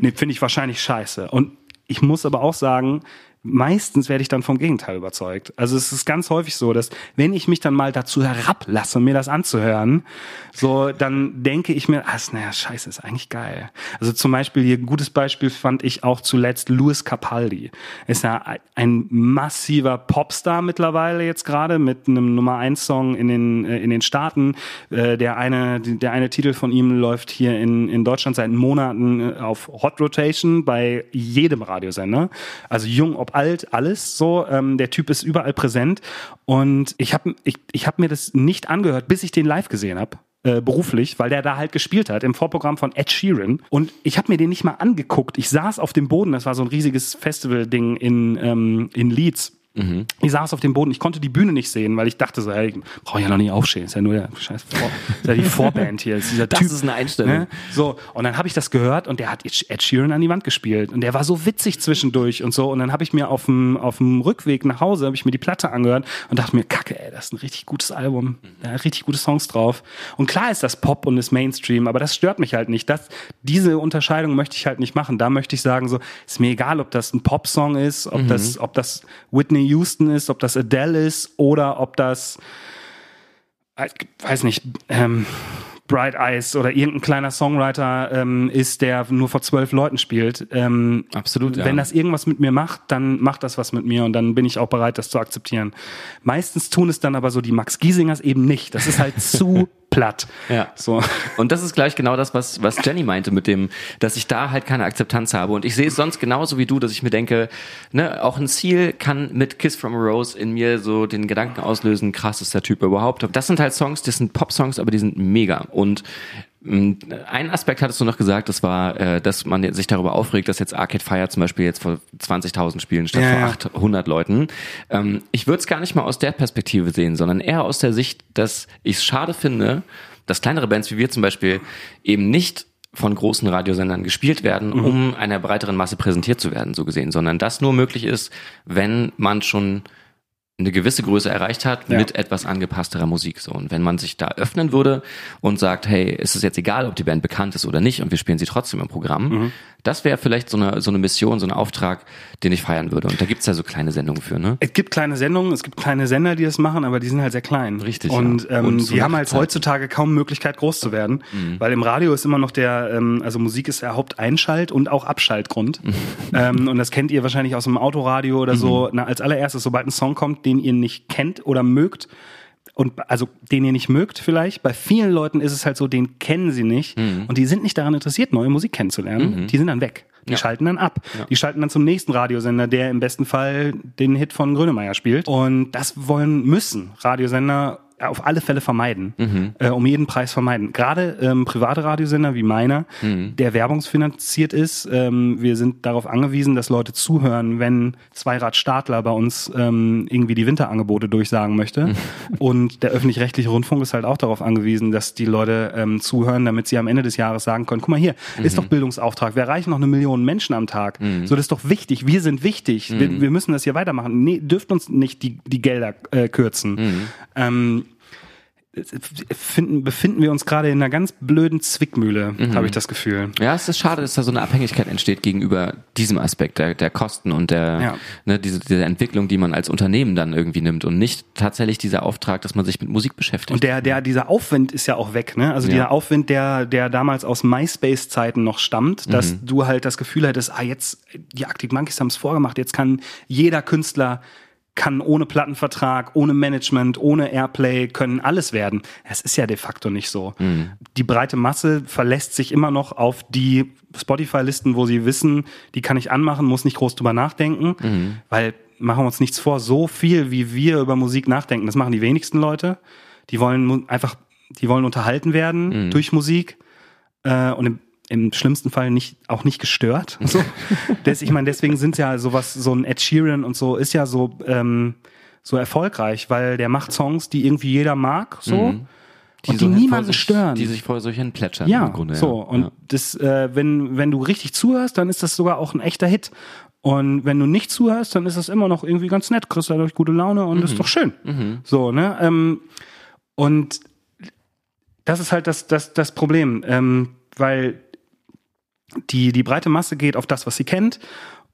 Nee, finde ich wahrscheinlich scheiße. Und ich muss aber auch sagen, meistens werde ich dann vom Gegenteil überzeugt. Also es ist ganz häufig so, dass wenn ich mich dann mal dazu herablasse, mir das anzuhören, so dann denke ich mir, ah, naja, scheiße, ist eigentlich geil. Also zum Beispiel hier ein gutes Beispiel fand ich auch zuletzt Louis Capaldi. Ist ja ein massiver Popstar mittlerweile jetzt gerade mit einem Nummer eins Song in den äh, in den Staaten. Äh, der eine der eine Titel von ihm läuft hier in in Deutschland seit Monaten äh, auf Hot Rotation bei jedem Radiosender. Also jung ob alt, alles so. Ähm, der Typ ist überall präsent. Und ich habe ich, ich hab mir das nicht angehört, bis ich den live gesehen habe. Äh, beruflich, weil der da halt gespielt hat im Vorprogramm von Ed Sheeran. Und ich habe mir den nicht mal angeguckt. Ich saß auf dem Boden, das war so ein riesiges Festival-Ding in, ähm, in Leeds Mhm. Ich saß auf dem Boden, ich konnte die Bühne nicht sehen, weil ich dachte so, hey, ich brauche ja noch nicht aufstehen, ist ja nur der scheiß Vor ist ja die Vorband hier. Ist dieser das typ, ist eine Einstellung. Ne? So, und dann habe ich das gehört und der hat Ed Sheeran an die Wand gespielt und der war so witzig zwischendurch und so und dann habe ich mir auf dem auf dem Rückweg nach Hause habe ich mir die Platte angehört und dachte mir, kacke, ey, das ist ein richtig gutes Album, da hat richtig gute Songs drauf. Und klar ist das Pop und ist Mainstream, aber das stört mich halt nicht. Das diese Unterscheidung möchte ich halt nicht machen. Da möchte ich sagen so, ist mir egal, ob das ein Pop-Song ist, ob mhm. das ob das Whitney Houston ist, ob das Adele ist oder ob das, weiß nicht, ähm, Bright Eyes oder irgendein kleiner Songwriter ähm, ist, der nur vor zwölf Leuten spielt. Ähm, Absolut. Ja. Wenn das irgendwas mit mir macht, dann macht das was mit mir und dann bin ich auch bereit, das zu akzeptieren. Meistens tun es dann aber so die Max Giesingers eben nicht. Das ist halt [laughs] zu platt. Ja. So. [laughs] Und das ist gleich genau das, was, was Jenny meinte mit dem, dass ich da halt keine Akzeptanz habe. Und ich sehe es sonst genauso wie du, dass ich mir denke, ne, auch ein Ziel kann mit Kiss from a Rose in mir so den Gedanken auslösen, krass ist der Typ überhaupt. Das sind halt Songs, das sind Pop-Songs, aber die sind mega. Und ein Aspekt hattest du noch gesagt, das war, äh, dass man sich darüber aufregt, dass jetzt Arcade Fire zum Beispiel jetzt vor 20.000 Spielen statt ja, vor 800 Leuten. Ähm, ich würde es gar nicht mal aus der Perspektive sehen, sondern eher aus der Sicht, dass ich es schade finde, dass kleinere Bands wie wir zum Beispiel eben nicht von großen Radiosendern gespielt werden, mhm. um einer breiteren Masse präsentiert zu werden, so gesehen, sondern das nur möglich ist, wenn man schon eine gewisse Größe erreicht hat ja. mit etwas angepassterer Musik. So. Und wenn man sich da öffnen würde und sagt, hey, ist es jetzt egal, ob die Band bekannt ist oder nicht und wir spielen sie trotzdem im Programm, mhm. Das wäre vielleicht so eine, so eine Mission, so ein Auftrag, den ich feiern würde. Und da gibt's ja so kleine Sendungen für, ne? Es gibt kleine Sendungen, es gibt kleine Sender, die das machen, aber die sind halt sehr klein. Richtig. Und, ja. ähm, und so die haben halt Zeit. heutzutage kaum Möglichkeit, groß zu werden. Mhm. Weil im Radio ist immer noch der, ähm, also Musik ist der Haupteinschalt- und auch Abschaltgrund. Mhm. [laughs] ähm, und das kennt ihr wahrscheinlich aus dem Autoradio oder so. Mhm. Na, als allererstes, sobald ein Song kommt, den ihr nicht kennt, kennt oder mögt, und also den ihr nicht mögt vielleicht. Bei vielen Leuten ist es halt so, den kennen sie nicht mhm. und die sind nicht daran interessiert, neue Musik kennenzulernen. Mhm. Die sind dann weg. Die ja. schalten dann ab. Ja. Die schalten dann zum nächsten Radiosender, der im besten Fall den Hit von Grönemeyer spielt. Und das wollen müssen Radiosender auf alle Fälle vermeiden, mhm. äh, um jeden Preis vermeiden. Gerade ähm, private Radiosender wie meiner, mhm. der werbungsfinanziert ist, ähm, wir sind darauf angewiesen, dass Leute zuhören, wenn Zweirad Startler bei uns ähm, irgendwie die Winterangebote durchsagen möchte. Mhm. [laughs] Und der öffentlich-rechtliche Rundfunk ist halt auch darauf angewiesen, dass die Leute ähm, zuhören, damit sie am Ende des Jahres sagen können, guck mal hier, ist mhm. doch Bildungsauftrag, wir erreichen noch eine Million Menschen am Tag. Mhm. So, das ist doch wichtig, wir sind wichtig, wir, wir, müssen das hier weitermachen. Nee, dürft uns nicht die, die Gelder äh, kürzen. Ähm, finden, befinden wir uns gerade in einer ganz blöden Zwickmühle, Mhm. habe ich das Gefühl. Ja, es ist schade, dass da so eine Abhängigkeit entsteht gegenüber diesem Aspekt der, der Kosten und der Ja. ne, diese, diese Entwicklung, die man als Unternehmen dann irgendwie nimmt und nicht tatsächlich dieser Auftrag, dass man sich mit Musik beschäftigt. Und der, der, dieser Aufwind ist ja auch weg, ne? Also Ja. dieser Aufwind, der, der damals aus MySpace-Zeiten noch stammt, dass Mhm. du halt das Gefühl hattest, ah, jetzt, die Arctic Monkeys haben es vorgemacht, jetzt kann jeder Künstler kann ohne Plattenvertrag, ohne Management, ohne Airplay, können alles werden. Es ist ja de facto nicht so. Mhm. Die breite Masse verlässt sich immer noch auf die Spotify-Listen, wo sie wissen, die kann ich anmachen, muss nicht groß drüber nachdenken, Mhm. weil machen wir uns nichts vor, so viel wie wir über Musik nachdenken, das machen die wenigsten Leute. Die wollen einfach, die wollen unterhalten werden Mhm. durch Musik äh, und im, im schlimmsten Fall nicht auch nicht gestört. [laughs] So. Des, ich meine, deswegen sind ja sowas, so ein Ed Sheeran und so ist ja so ähm, so erfolgreich, weil der macht Songs, die irgendwie jeder mag, so und die, so vor niemanden sich, stören. Die sich vor hin plätschern Ja, im Grunde. so. ja. Und ja. das, äh, wenn, wenn du richtig zuhörst, dann ist das sogar auch ein echter Hit. Und wenn du nicht zuhörst, dann ist das immer noch irgendwie ganz nett, kriegst dadurch gute Laune und Mhm. ist doch schön. So, ne? Ähm, und das ist halt das, das, das Problem, ähm, weil die, die breite Masse geht auf das, was sie kennt.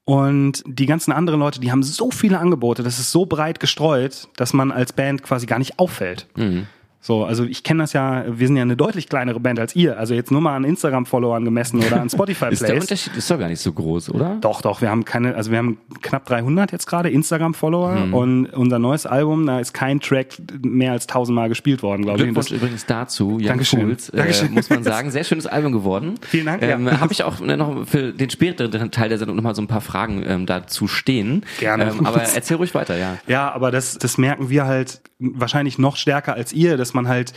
Und die ganzen anderen Leute, die haben so viele Angebote, das ist so breit gestreut, dass man als Band quasi gar nicht auffällt. Mhm. So, also ich kenne das ja, wir sind ja eine deutlich kleinere Band als ihr. Also jetzt nur mal an Instagram-Followern gemessen oder an Spotify Ist der. Unterschied ist doch gar nicht so groß, oder? Doch, doch, wir haben keine, also wir haben knapp 300 jetzt gerade Instagram-Follower Mhm. und unser neues Album, da ist kein Track mehr als tausendmal gespielt worden, glaube ich. Glückwunsch Das, übrigens dazu, Young Dankeschön. Fools, äh, Dankeschön. muss man sagen. Sehr schönes Album geworden. Vielen Dank, Ähm, ja. Habe ich auch ne, noch für den späteren Teil der Sendung nochmal so ein paar Fragen ähm, dazu stehen. Gerne. Ähm, aber erzähl ruhig weiter, ja. ja, aber das, das merken wir halt wahrscheinlich noch stärker als ihr, dass man halt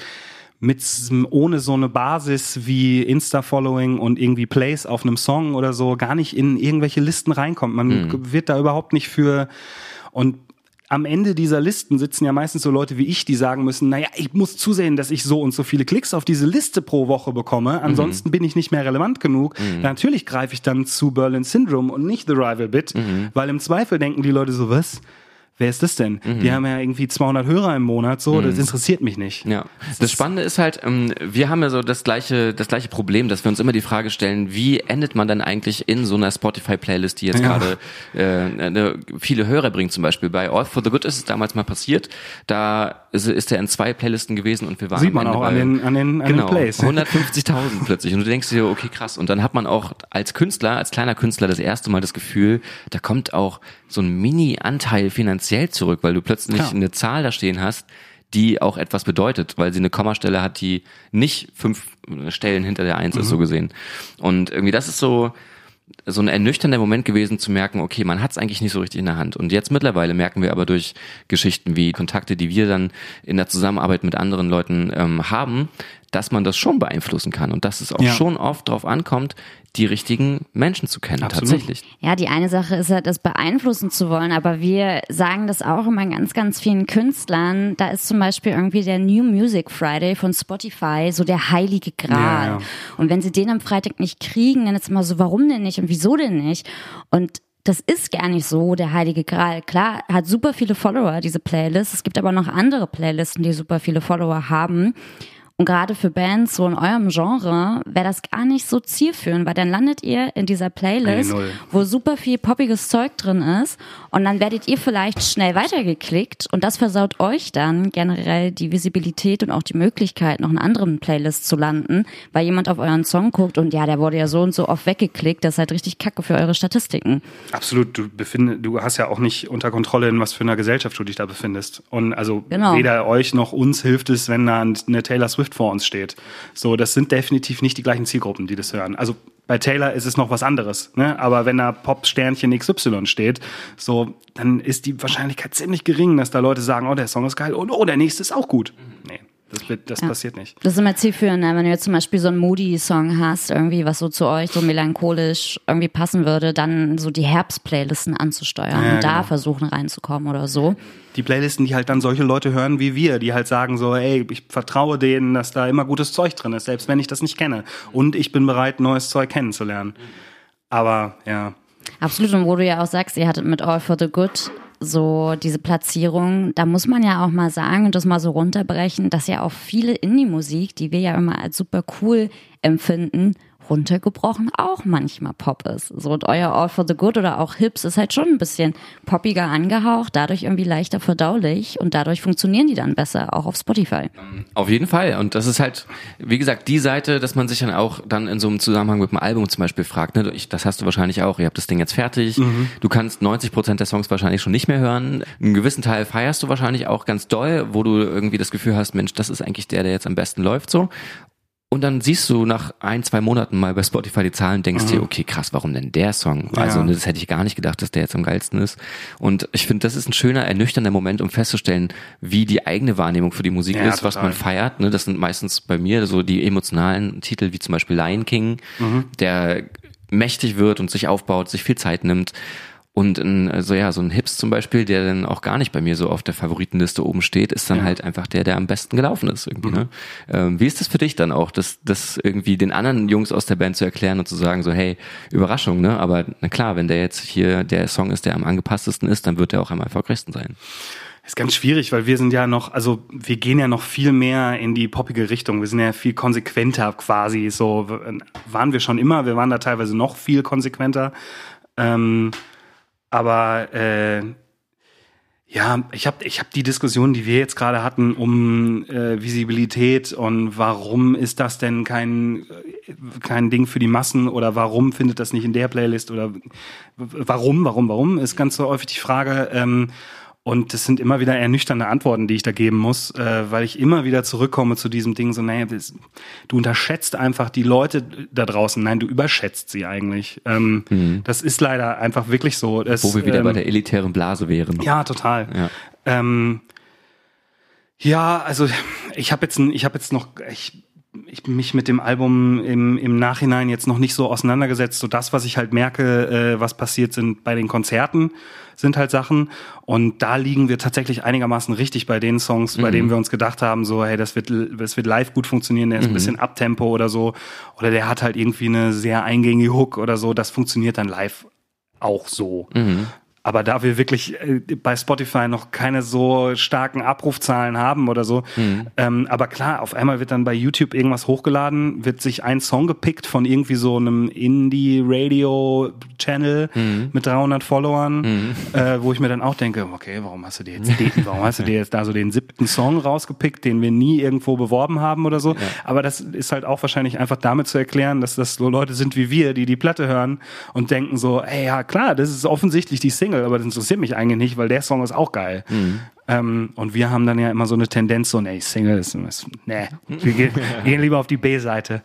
mit ohne so eine Basis wie Insta-Following und irgendwie Plays auf einem Song oder so gar nicht in irgendwelche Listen reinkommt. Man Mhm. wird da überhaupt nicht für und am Ende dieser Listen sitzen ja meistens so Leute wie ich, die sagen müssen, naja, ich muss zusehen, dass ich so und so viele Klicks auf diese Liste pro Woche bekomme, ansonsten bin ich nicht mehr relevant genug. Natürlich greife ich dann zu Berlin Syndrome und nicht The Rival Bit, weil im Zweifel denken die Leute so, was? Wer ist das denn? Die haben ja irgendwie 200 Hörer im Monat, so, das interessiert mich nicht. Ja, das Spannende ist halt, ähm, wir haben ja so das gleiche, das gleiche Problem, dass wir uns immer die Frage stellen, wie endet man dann eigentlich in so einer Spotify-Playlist, die jetzt Ja. gerade äh, viele Hörer bringt zum Beispiel. Bei All for the Good ist es damals mal passiert, da ist, ist er in zwei Playlisten gewesen und wir waren Sieht man auch an den, an den, an genau, den Plays. [laughs] 150.000 plötzlich. Und du denkst dir, okay, krass. Und dann hat man auch als Künstler, als kleiner Künstler das erste Mal das Gefühl, da kommt auch so ein Mini-Anteil finanziell zurück, weil du plötzlich Klar. eine Zahl da stehen hast, die auch etwas bedeutet, weil sie eine Kommastelle hat, die nicht fünf Stellen hinter der Eins ist, so gesehen. Und irgendwie das ist so, so ein ernüchternder Moment gewesen zu merken, okay, man hat es eigentlich nicht so richtig in der Hand. Und jetzt mittlerweile merken wir aber durch Geschichten wie Kontakte, die wir dann in der Zusammenarbeit mit anderen Leuten ähm, haben, dass man das schon beeinflussen kann und dass es auch Ja. schon oft darauf ankommt, die richtigen Menschen zu kennen, Absolut. tatsächlich. Ja, die eine Sache ist halt, das beeinflussen zu wollen, aber wir sagen das auch immer ganz, ganz vielen Künstlern. Da ist zum Beispiel irgendwie der New Music Friday von Spotify so der heilige Gral. Ja, ja. Und wenn sie den am Freitag nicht kriegen, dann ist immer so, warum denn nicht und wieso denn nicht? Und das ist gar nicht so der heilige Gral. Klar, hat super viele Follower, diese Playlist. Es gibt aber noch andere Playlisten, die super viele Follower haben. Und gerade für Bands so in eurem Genre wäre das gar nicht so zielführend, weil dann landet ihr in dieser Playlist, wo super viel poppiges Zeug drin ist und dann werdet ihr vielleicht schnell weitergeklickt und das versaut euch dann generell die Visibilität und auch die Möglichkeit, noch in anderen Playlists zu landen, weil jemand auf euren Song guckt und ja, der wurde ja so und so oft weggeklickt, das ist halt richtig kacke für eure Statistiken. Absolut, du befinde, du hast ja auch nicht unter Kontrolle, in was für einer Gesellschaft du dich da befindest. Und also Genau. weder euch noch uns hilft es, wenn da eine Taylor Swift vor uns steht. So, das sind definitiv nicht die gleichen Zielgruppen, die das hören. Also bei Taylor ist es noch was anderes, ne? Aber wenn da Pop-Sternchen XY steht, so, dann ist die Wahrscheinlichkeit ziemlich gering, dass da Leute sagen, oh, der Song ist geil und oh, der nächste ist auch gut. Nee, das, das passiert nicht. Das ist immer zielführend, ne? wenn du jetzt zum Beispiel so einen Moody-Song hast, irgendwie, was so zu euch so melancholisch irgendwie passen würde, dann so die Herbst-Playlisten anzusteuern Ja, und da genau. versuchen reinzukommen oder so. die Playlisten, die halt dann solche Leute hören wie wir, die halt sagen so, ey, ich vertraue denen, dass da immer gutes Zeug drin ist, selbst wenn ich das nicht kenne. Und ich bin bereit, neues Zeug kennenzulernen. Aber ja, Absolut, und wo du ja auch sagst, ihr hattet mit All for the Good so diese Platzierung, da muss man ja auch mal sagen und das mal so runterbrechen, dass ja auch viele Indie-Musik, die wir ja immer als super cool empfinden, runtergebrochen auch manchmal Pop ist. So und euer All for the Good oder auch Hips ist halt schon ein bisschen poppiger angehaucht, dadurch irgendwie leichter verdaulich und dadurch funktionieren die dann besser, auch auf Spotify. Auf jeden Fall. Und das ist halt, wie gesagt, die Seite, dass man sich dann auch dann in so einem Zusammenhang mit dem Album zum Beispiel fragt, ne, ich, das hast du wahrscheinlich auch, ihr habt das Ding jetzt fertig, mhm. du kannst 90 Prozent der Songs wahrscheinlich schon nicht mehr hören, einen gewissen Teil feierst du wahrscheinlich auch ganz doll, wo du irgendwie das Gefühl hast, Mensch, das ist eigentlich der, der jetzt am besten läuft so. Und dann siehst du nach ein, zwei Monaten mal bei Spotify die Zahlen, denkst mhm. dir, okay, krass, warum denn der Song? Also, ja. das hätte ich gar nicht gedacht, dass der jetzt am geilsten ist. Und ich finde, das ist ein schöner, ernüchternder Moment, um festzustellen, wie die eigene Wahrnehmung für die Musik ja, ist, total. was man feiert. Ne? Das sind meistens bei mir so die emotionalen Titel, wie zum Beispiel Lion King, mhm. der mächtig wird und sich aufbaut, sich viel Zeit nimmt. Und ein, also ja, so ein Hips zum Beispiel, der dann auch gar nicht bei mir so auf der Favoritenliste oben steht, ist dann ja. halt einfach der, der am besten gelaufen ist irgendwie. Ne? Mhm. Ne? Ähm, wie ist das für dich dann auch, das, das irgendwie den anderen Jungs aus der Band zu erklären und zu sagen so, hey, Überraschung, ne? Aber na klar, wenn der jetzt hier der Song ist, der am angepasstesten ist, dann wird der auch am erfolgreichsten sein. ist ganz schwierig, weil wir sind ja noch, also wir gehen ja noch viel mehr in die poppige Richtung. Wir sind ja viel konsequenter quasi. So waren wir schon immer. Wir waren da teilweise noch viel konsequenter. Ähm, aber äh, ja, ich habe ich hab die Diskussion, die wir jetzt gerade hatten, um äh, Visibilität und warum ist das denn kein, kein Ding für die Massen oder warum findet das nicht in der Playlist oder warum, warum, warum, ist ganz so häufig die Frage. Ähm, und das sind immer wieder ernüchternde Antworten, die ich da geben muss, äh, weil ich immer wieder zurückkomme zu diesem Ding, so, naja, du unterschätzt einfach die Leute da draußen. Nein, du überschätzt sie eigentlich. Ähm, mhm. Das ist leider einfach wirklich so. Das, Wo wir wieder ähm, bei der elitären Blase wären. Ja, total. Ja, ähm, ja also ich habe jetzt, ich habe jetzt noch, ich ich mich mit dem Album im, im Nachhinein jetzt noch nicht so auseinandergesetzt. So das, was ich halt merke, äh, was passiert sind bei den Konzerten, sind halt Sachen. Und da liegen wir tatsächlich einigermaßen richtig bei den Songs, mhm. bei denen wir uns gedacht haben, so, hey, das wird, das wird live gut funktionieren, der ist mhm. ein bisschen Abtempo oder so. Oder der hat halt irgendwie eine sehr eingängige Hook oder so. Das funktioniert dann live auch so. Mhm. Aber da wir wirklich äh, bei Spotify noch keine so starken Abrufzahlen haben oder so, mhm. ähm, aber klar, auf einmal wird dann bei YouTube irgendwas hochgeladen, wird sich ein Song gepickt von irgendwie so einem Indie-Radio-Channel mhm. mit 300 Followern, mhm. äh, wo ich mir dann auch denke, okay, warum hast du dir jetzt, den, warum hast du dir jetzt da so den siebten Song rausgepickt, den wir nie irgendwo beworben haben oder so? Ja. Aber das ist halt auch wahrscheinlich einfach damit zu erklären, dass das so Leute sind wie wir, die die Platte hören und denken so, ey, ja klar, das ist offensichtlich die Single Single, aber das interessiert mich eigentlich nicht, weil der Song ist auch geil. Mhm. Ähm, und wir haben dann ja immer so eine Tendenz, so, nee, Single ist, ist nee, wir gehen, [laughs] gehen lieber auf die B-Seite.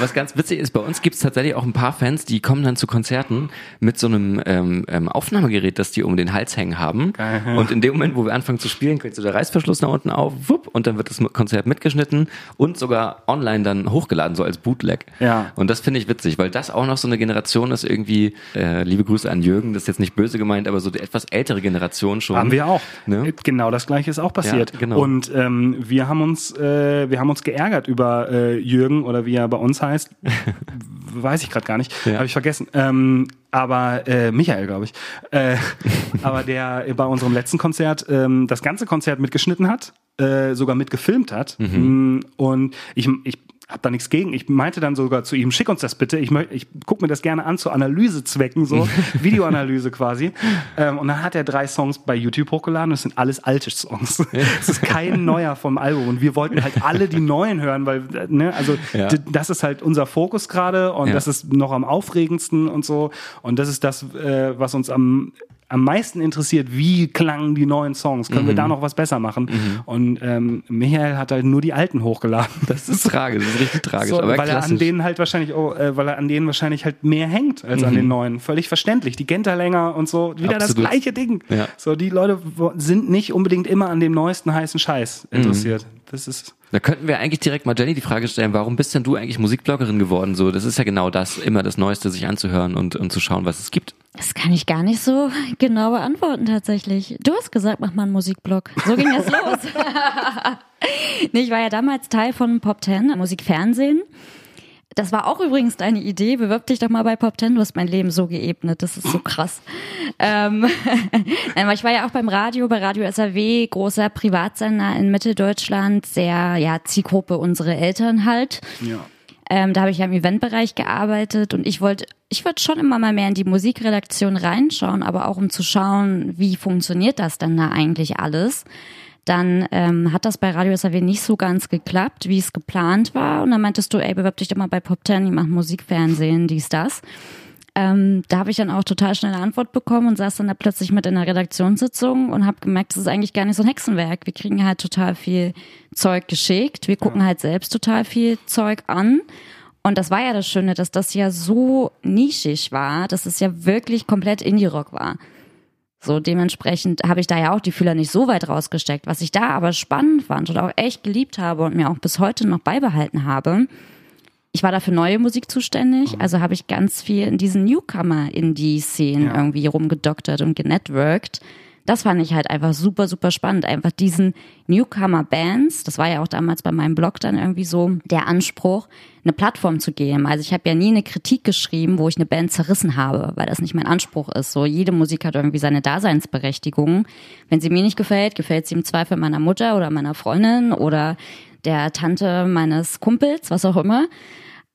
Was ganz witzig ist, bei uns gibt es tatsächlich auch ein paar Fans, die kommen dann zu Konzerten mit so einem ähm, ähm, Aufnahmegerät, das die um den Hals hängen haben. Geil, ja. Und in dem Moment, wo wir anfangen zu spielen, kriegt so der Reißverschluss nach unten auf, wupp, und dann wird das Konzert mitgeschnitten und sogar online dann hochgeladen, so als Bootleg. Ja. Und das finde ich witzig, weil das auch noch so eine Generation ist, irgendwie, äh, liebe Grüße an Jürgen, das ist jetzt nicht böse gemeint, aber so die etwas ältere Generation schon. Haben wir auch. Ne? Genau das gleiche ist auch passiert. Ja, genau. Und ähm, wir haben uns, äh, wir haben uns geärgert über äh, Jürgen oder wie er bei uns heißt. [laughs] Weiß ich gerade gar nicht. Ja. Habe ich vergessen. Ähm, aber äh, Michael, glaube ich. Äh, [laughs] aber der bei unserem letzten Konzert ähm, das ganze Konzert mitgeschnitten hat, äh, sogar mitgefilmt hat. Mhm. Mm, und ich, ich hab da nichts gegen. Ich meinte dann sogar zu ihm, schick uns das bitte. Ich, ich guck mir das gerne an zu Analysezwecken, so [laughs] Videoanalyse quasi. Ähm, und dann hat er drei Songs bei YouTube hochgeladen. Das sind alles alte Songs. Es ist kein neuer vom Album. Und wir wollten halt alle die neuen hören, weil ne, also ja. das ist halt unser Fokus gerade und ja. das ist noch am aufregendsten und so. Und das ist das, äh, was uns am am meisten interessiert, wie klangen die neuen Songs? Können mhm. wir da noch was besser machen? Mhm. Und ähm, Michael hat halt nur die alten hochgeladen. Das ist tragisch, das ist richtig tragisch. So, aber weil klassisch. er an denen halt wahrscheinlich, oh, äh, weil er an denen wahrscheinlich halt mehr hängt als mhm. an den neuen. Völlig verständlich. Die Genta länger und so, wieder Absolut. das gleiche Ding. Ja. So, die Leute sind nicht unbedingt immer an dem neuesten heißen Scheiß interessiert. Mhm. Das ist da könnten wir eigentlich direkt mal Jenny die Frage stellen, warum bist denn du eigentlich Musikbloggerin geworden? So, das ist ja genau das, immer das Neueste, sich anzuhören und, und zu schauen, was es gibt. Das kann ich gar nicht so genau beantworten tatsächlich. Du hast gesagt, mach mal einen Musikblog. So ging das [laughs] los. [laughs] nee, ich war ja damals Teil von Pop 10, Musikfernsehen. Das war auch übrigens deine Idee. Bewirb dich doch mal bei Pop Ten. Du hast mein Leben so geebnet. Das ist so krass. ähm, [laughs] ich war ja auch beim Radio, bei Radio SAW, großer Privatsender in Mitteldeutschland, sehr, ja, Zielgruppe unsere Eltern halt. Ja. Ähm, da habe ich ja im Eventbereich gearbeitet und ich wollte, ich wollte schon immer mal mehr in die Musikredaktion reinschauen, aber auch um zu schauen, wie funktioniert das denn da eigentlich alles dann ähm, hat das bei Radio SAW nicht so ganz geklappt, wie es geplant war. Und dann meintest du, ey, bewerb dich doch mal bei Pop Ten, die machen Musikfernsehen, dies, das. Ähm, da habe ich dann auch total schnell eine Antwort bekommen und saß dann da plötzlich mit in der Redaktionssitzung und habe gemerkt, das ist eigentlich gar nicht so ein Hexenwerk. Wir kriegen halt total viel Zeug geschickt. Wir gucken ja. halt selbst total viel Zeug an. Und das war ja das Schöne, dass das ja so nischig war, dass es ja wirklich komplett Indie-Rock war. So dementsprechend habe ich da ja auch die Fühler nicht so weit rausgesteckt. Was ich da aber spannend fand und auch echt geliebt habe und mir auch bis heute noch beibehalten habe, ich war da für neue Musik zuständig, mhm. also habe ich ganz viel in diesen Newcomer-Indie-Szenen ja. irgendwie rumgedoktert und genetworked das fand ich halt einfach super, super spannend. Einfach diesen Newcomer-Bands, das war ja auch damals bei meinem Blog dann irgendwie so der Anspruch, eine Plattform zu geben. Also ich habe ja nie eine Kritik geschrieben, wo ich eine Band zerrissen habe, weil das nicht mein Anspruch ist. So jede Musik hat irgendwie seine Daseinsberechtigung. Wenn sie mir nicht gefällt, gefällt sie im Zweifel meiner Mutter oder meiner Freundin oder der Tante meines Kumpels, was auch immer.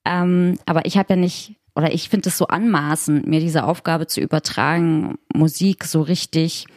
Ähm, aber ich habe ja nicht oder ich finde es so anmaßend, mir diese Aufgabe zu übertragen, Musik so richtig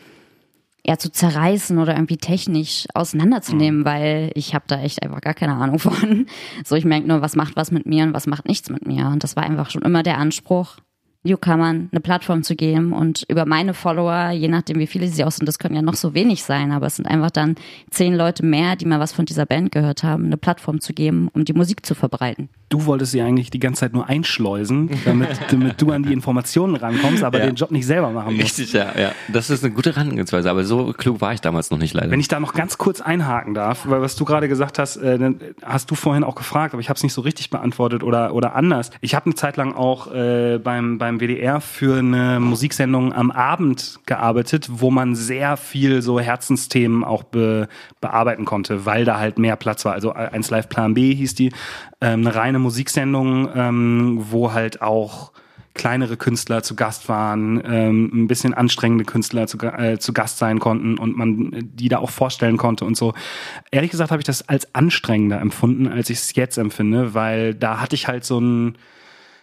eher zu zerreißen oder irgendwie technisch auseinanderzunehmen, mhm. weil ich habe da echt einfach gar keine Ahnung [laughs] von. So, ich merke nur, was macht was mit mir und was macht nichts mit mir. Und das war einfach schon immer der Anspruch, Newcomern eine Plattform zu geben und über meine Follower, je nachdem wie viele sie auch sind, das können ja noch so wenig sein, aber es sind einfach dann zehn Leute mehr, die mal was von dieser Band gehört haben, eine Plattform zu geben, um die Musik zu verbreiten. Du wolltest sie eigentlich die ganze Zeit nur einschleusen, damit, [laughs] damit du an die Informationen rankommst, aber ja. den Job nicht selber machen musst. Richtig, ja, ja. Das ist eine gute Herangehensweise, aber so klug war ich damals noch nicht leider. Wenn ich da noch ganz kurz einhaken darf, weil was du gerade gesagt hast, äh, hast du vorhin auch gefragt, aber ich habe es nicht so richtig beantwortet oder, oder anders. Ich habe eine Zeit lang auch äh, beim, beim beim WDR für eine Musiksendung am Abend gearbeitet, wo man sehr viel so Herzensthemen auch be, bearbeiten konnte, weil da halt mehr Platz war. Also 1 Live Plan B hieß die, ähm, eine reine Musiksendung, ähm, wo halt auch kleinere Künstler zu Gast waren, ähm, ein bisschen anstrengende Künstler zu, äh, zu Gast sein konnten und man die da auch vorstellen konnte und so. Ehrlich gesagt habe ich das als anstrengender empfunden, als ich es jetzt empfinde, weil da hatte ich halt so ein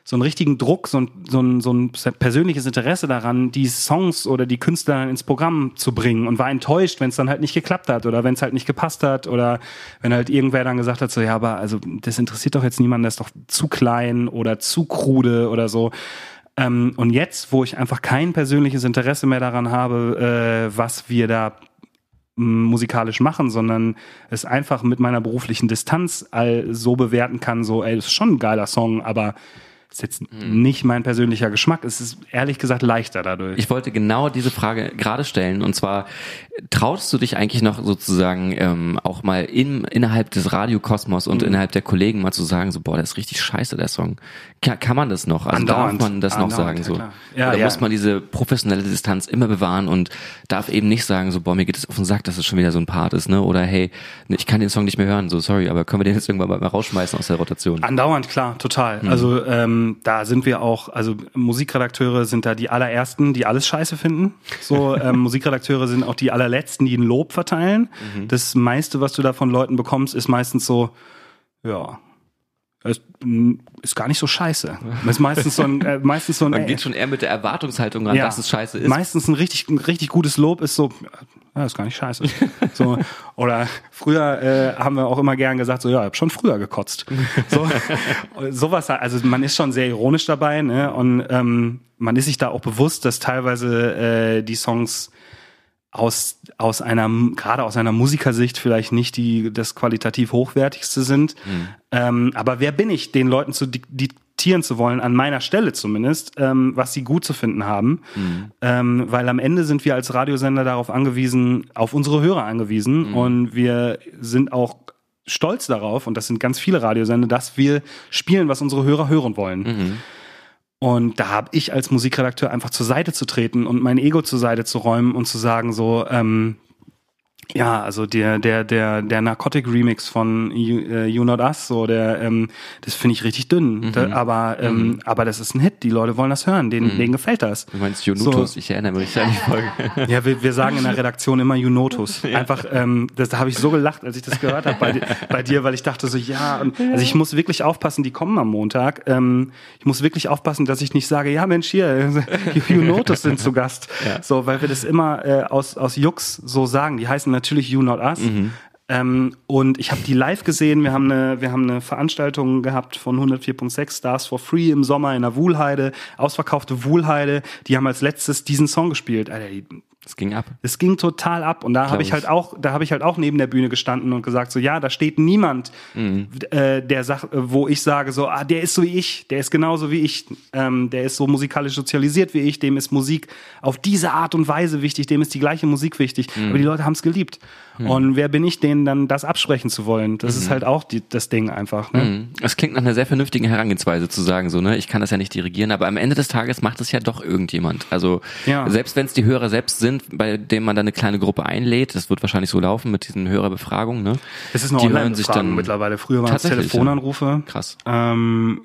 so einen richtigen Druck, so ein, so, ein, so ein persönliches Interesse daran, die Songs oder die Künstler ins Programm zu bringen und war enttäuscht, wenn es dann halt nicht geklappt hat oder wenn es halt nicht gepasst hat oder wenn halt irgendwer dann gesagt hat, so ja, aber also das interessiert doch jetzt niemanden, das ist doch zu klein oder zu krude oder so. Ähm, und jetzt, wo ich einfach kein persönliches Interesse mehr daran habe, äh, was wir da musikalisch machen, sondern es einfach mit meiner beruflichen Distanz all so bewerten kann, so, ey, das ist schon ein geiler Song, aber ist jetzt mhm. nicht mein persönlicher Geschmack. Es ist ehrlich gesagt leichter dadurch. Ich wollte genau diese Frage gerade stellen. Und zwar, traust du dich eigentlich noch sozusagen ähm, auch mal in, innerhalb des Radiokosmos und mhm. innerhalb der Kollegen mal zu sagen, so, boah, der ist richtig scheiße, der Song. Kann, kann man das noch? Also Andauernd. darf man das noch sagen? So? Ja, Oder ja. muss man diese professionelle Distanz immer bewahren und darf eben nicht sagen, so, boah, mir geht es auf den Sack, dass es schon wieder so ein Part ist, ne? Oder hey, ich kann den Song nicht mehr hören, so sorry, aber können wir den jetzt irgendwann mal rausschmeißen aus der Rotation? Andauernd, klar, total. Mhm. Also ähm, ähm, da sind wir auch, also Musikredakteure sind da die allerersten, die alles scheiße finden. So [laughs] ähm, Musikredakteure sind auch die allerletzten, die ein Lob verteilen. Mhm. Das meiste, was du da von Leuten bekommst, ist meistens so, ja, ist, ist gar nicht so scheiße. Ist meistens so ein, äh, meistens so ein. Man geht schon eher mit der Erwartungshaltung ran, ja, dass es scheiße ist. Meistens ein richtig, ein richtig gutes Lob ist so, ja, ist gar nicht scheiße. so, oder früher äh, haben wir auch immer gern gesagt, so ja, ich hab schon früher gekotzt. So, sowas, also man ist schon sehr ironisch dabei, ne? Und ähm, man ist sich da auch bewusst, dass teilweise äh, die Songs aus, aus einer, gerade aus einer Musikersicht vielleicht nicht die, das qualitativ hochwertigste sind. Mhm. Ähm, aber wer bin ich, den Leuten zu diktieren zu wollen, an meiner Stelle zumindest, ähm, was sie gut zu finden haben? Mhm. Ähm, weil am Ende sind wir als Radiosender darauf angewiesen, auf unsere Hörer angewiesen mhm. und wir sind auch stolz darauf, und das sind ganz viele Radiosender, dass wir spielen, was unsere Hörer hören wollen. Mhm. Und da habe ich als Musikredakteur einfach zur Seite zu treten und mein Ego zur Seite zu räumen und zu sagen so, ähm, Ja, also der der der der Narcotic Remix von You, äh, you Not Us, so der ähm, das finde ich richtig dünn, Mhm. da, aber ähm, aber das ist ein Hit, die Leute wollen das hören, denen, denen gefällt das. Du meinst Jonutus, So. ich erinnere mich an die Folge. Ja, wir, wir sagen in der Redaktion immer Junotus. [laughs] Einfach, ähm, das, da habe ich so gelacht, als ich das gehört habe bei, bei dir, weil ich dachte so, ja, und, also ich muss wirklich aufpassen, die kommen am Montag. Ähm, ich muss wirklich aufpassen, dass ich nicht sage, ja Mensch, hier, [laughs] Junotus sind zu Gast. So, weil wir das immer äh, aus, aus Jux so sagen. Die heißen natürlich You Not Us. Ähm, und ich habe die live gesehen. Wir haben eine, wir haben eine Veranstaltung gehabt von 104.6 Stars for Free im Sommer in der Wuhlheide, ausverkaufte Wuhlheide. Die haben als letztes diesen Song gespielt. Alter, die, Es ging ab. es ging total ab und da habe ich ich. halt auch, da habe ich halt auch neben der Bühne gestanden und gesagt so, ja, da steht niemand, äh, der sagt, wo ich sage so, ah, der ist so wie ich, der ist genauso wie ich, ähm, der ist so musikalisch sozialisiert wie ich, dem ist Musik auf diese Art und Weise wichtig, dem ist die gleiche Musik wichtig, aber die Leute haben es geliebt. Und wer bin ich, denen dann das absprechen zu wollen? Das ist halt auch die, das Ding einfach. Ne? Mhm. Es klingt nach einer sehr vernünftigen Herangehensweise zu sagen, so, ne, ich kann das ja nicht dirigieren, aber am Ende des Tages macht es ja doch irgendjemand. Also, Ja. selbst wenn es die Hörer selbst sind, bei denen man dann eine kleine Gruppe einlädt, das wird wahrscheinlich so laufen mit diesen Hörerbefragungen, ne? Es ist eine Die hören sich Online-Befragung dann mittlerweile. Früher waren es Telefonanrufe. Krass. Ähm,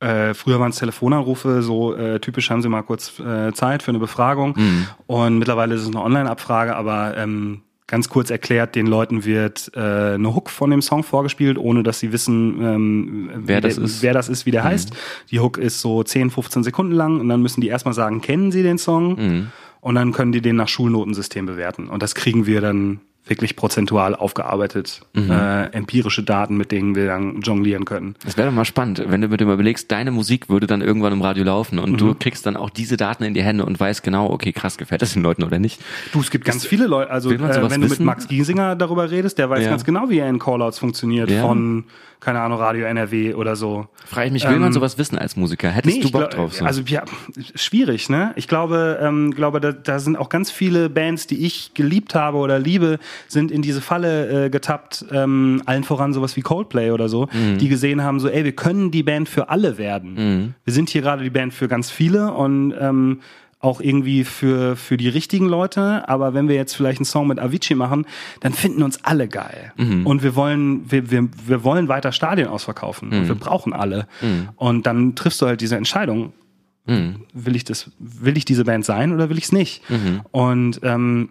äh, früher waren es Telefonanrufe, so äh, typisch haben sie mal kurz äh, Zeit für eine Befragung. Mhm. Und mittlerweile ist es eine Online-Abfrage, aber ähm, ganz kurz erklärt, den Leuten wird äh, eine Hook von dem Song vorgespielt, ohne dass sie wissen, ähm, Wer das der, ist. Mhm. wer das ist, wie der heißt. Die Hook ist so 10, 15 Sekunden lang und dann müssen die erstmal sagen, kennen sie den Song? Mhm. Und dann können die den nach Schulnotensystem bewerten. Und das kriegen wir dann wirklich prozentual aufgearbeitet, Mhm. äh, empirische Daten, mit denen wir dann jonglieren können. Das wäre doch mal spannend, wenn du mit dem überlegst, deine Musik würde dann irgendwann im Radio laufen und Mhm. du kriegst dann auch diese Daten in die Hände und weißt genau, okay, krass, gefällt das den Leuten oder nicht. Du, es gibt ganz viele Leute, also äh, wenn du mit wissen? Max Giesinger darüber redest, der weiß Ja. ganz genau, wie er in Callouts funktioniert Ja. von, keine Ahnung, Radio NRW oder so. Frage ich mich, will man Ähm, sowas wissen als Musiker? Hättest du ich Bock glaub- drauf? So? Also ja, schwierig, ne? Ich glaube, ähm, glaube, da, da sind auch ganz viele Bands, die ich geliebt habe oder liebe, sind in diese Falle äh, getappt. Ähm, allen voran sowas wie Coldplay oder so, Mhm. die gesehen haben, so, ey, wir können die Band für alle werden. Wir sind hier gerade die Band für ganz viele und ähm, auch irgendwie für, für die richtigen Leute, aber wenn wir jetzt vielleicht einen Song mit Avicii machen, dann finden uns alle geil. Und wir wollen, wir, wir, wir wollen weiter Stadien ausverkaufen. Und wir brauchen alle. Und dann triffst du halt diese Entscheidung. Will ich das, will ich diese Band sein oder will ich es nicht? Und ähm,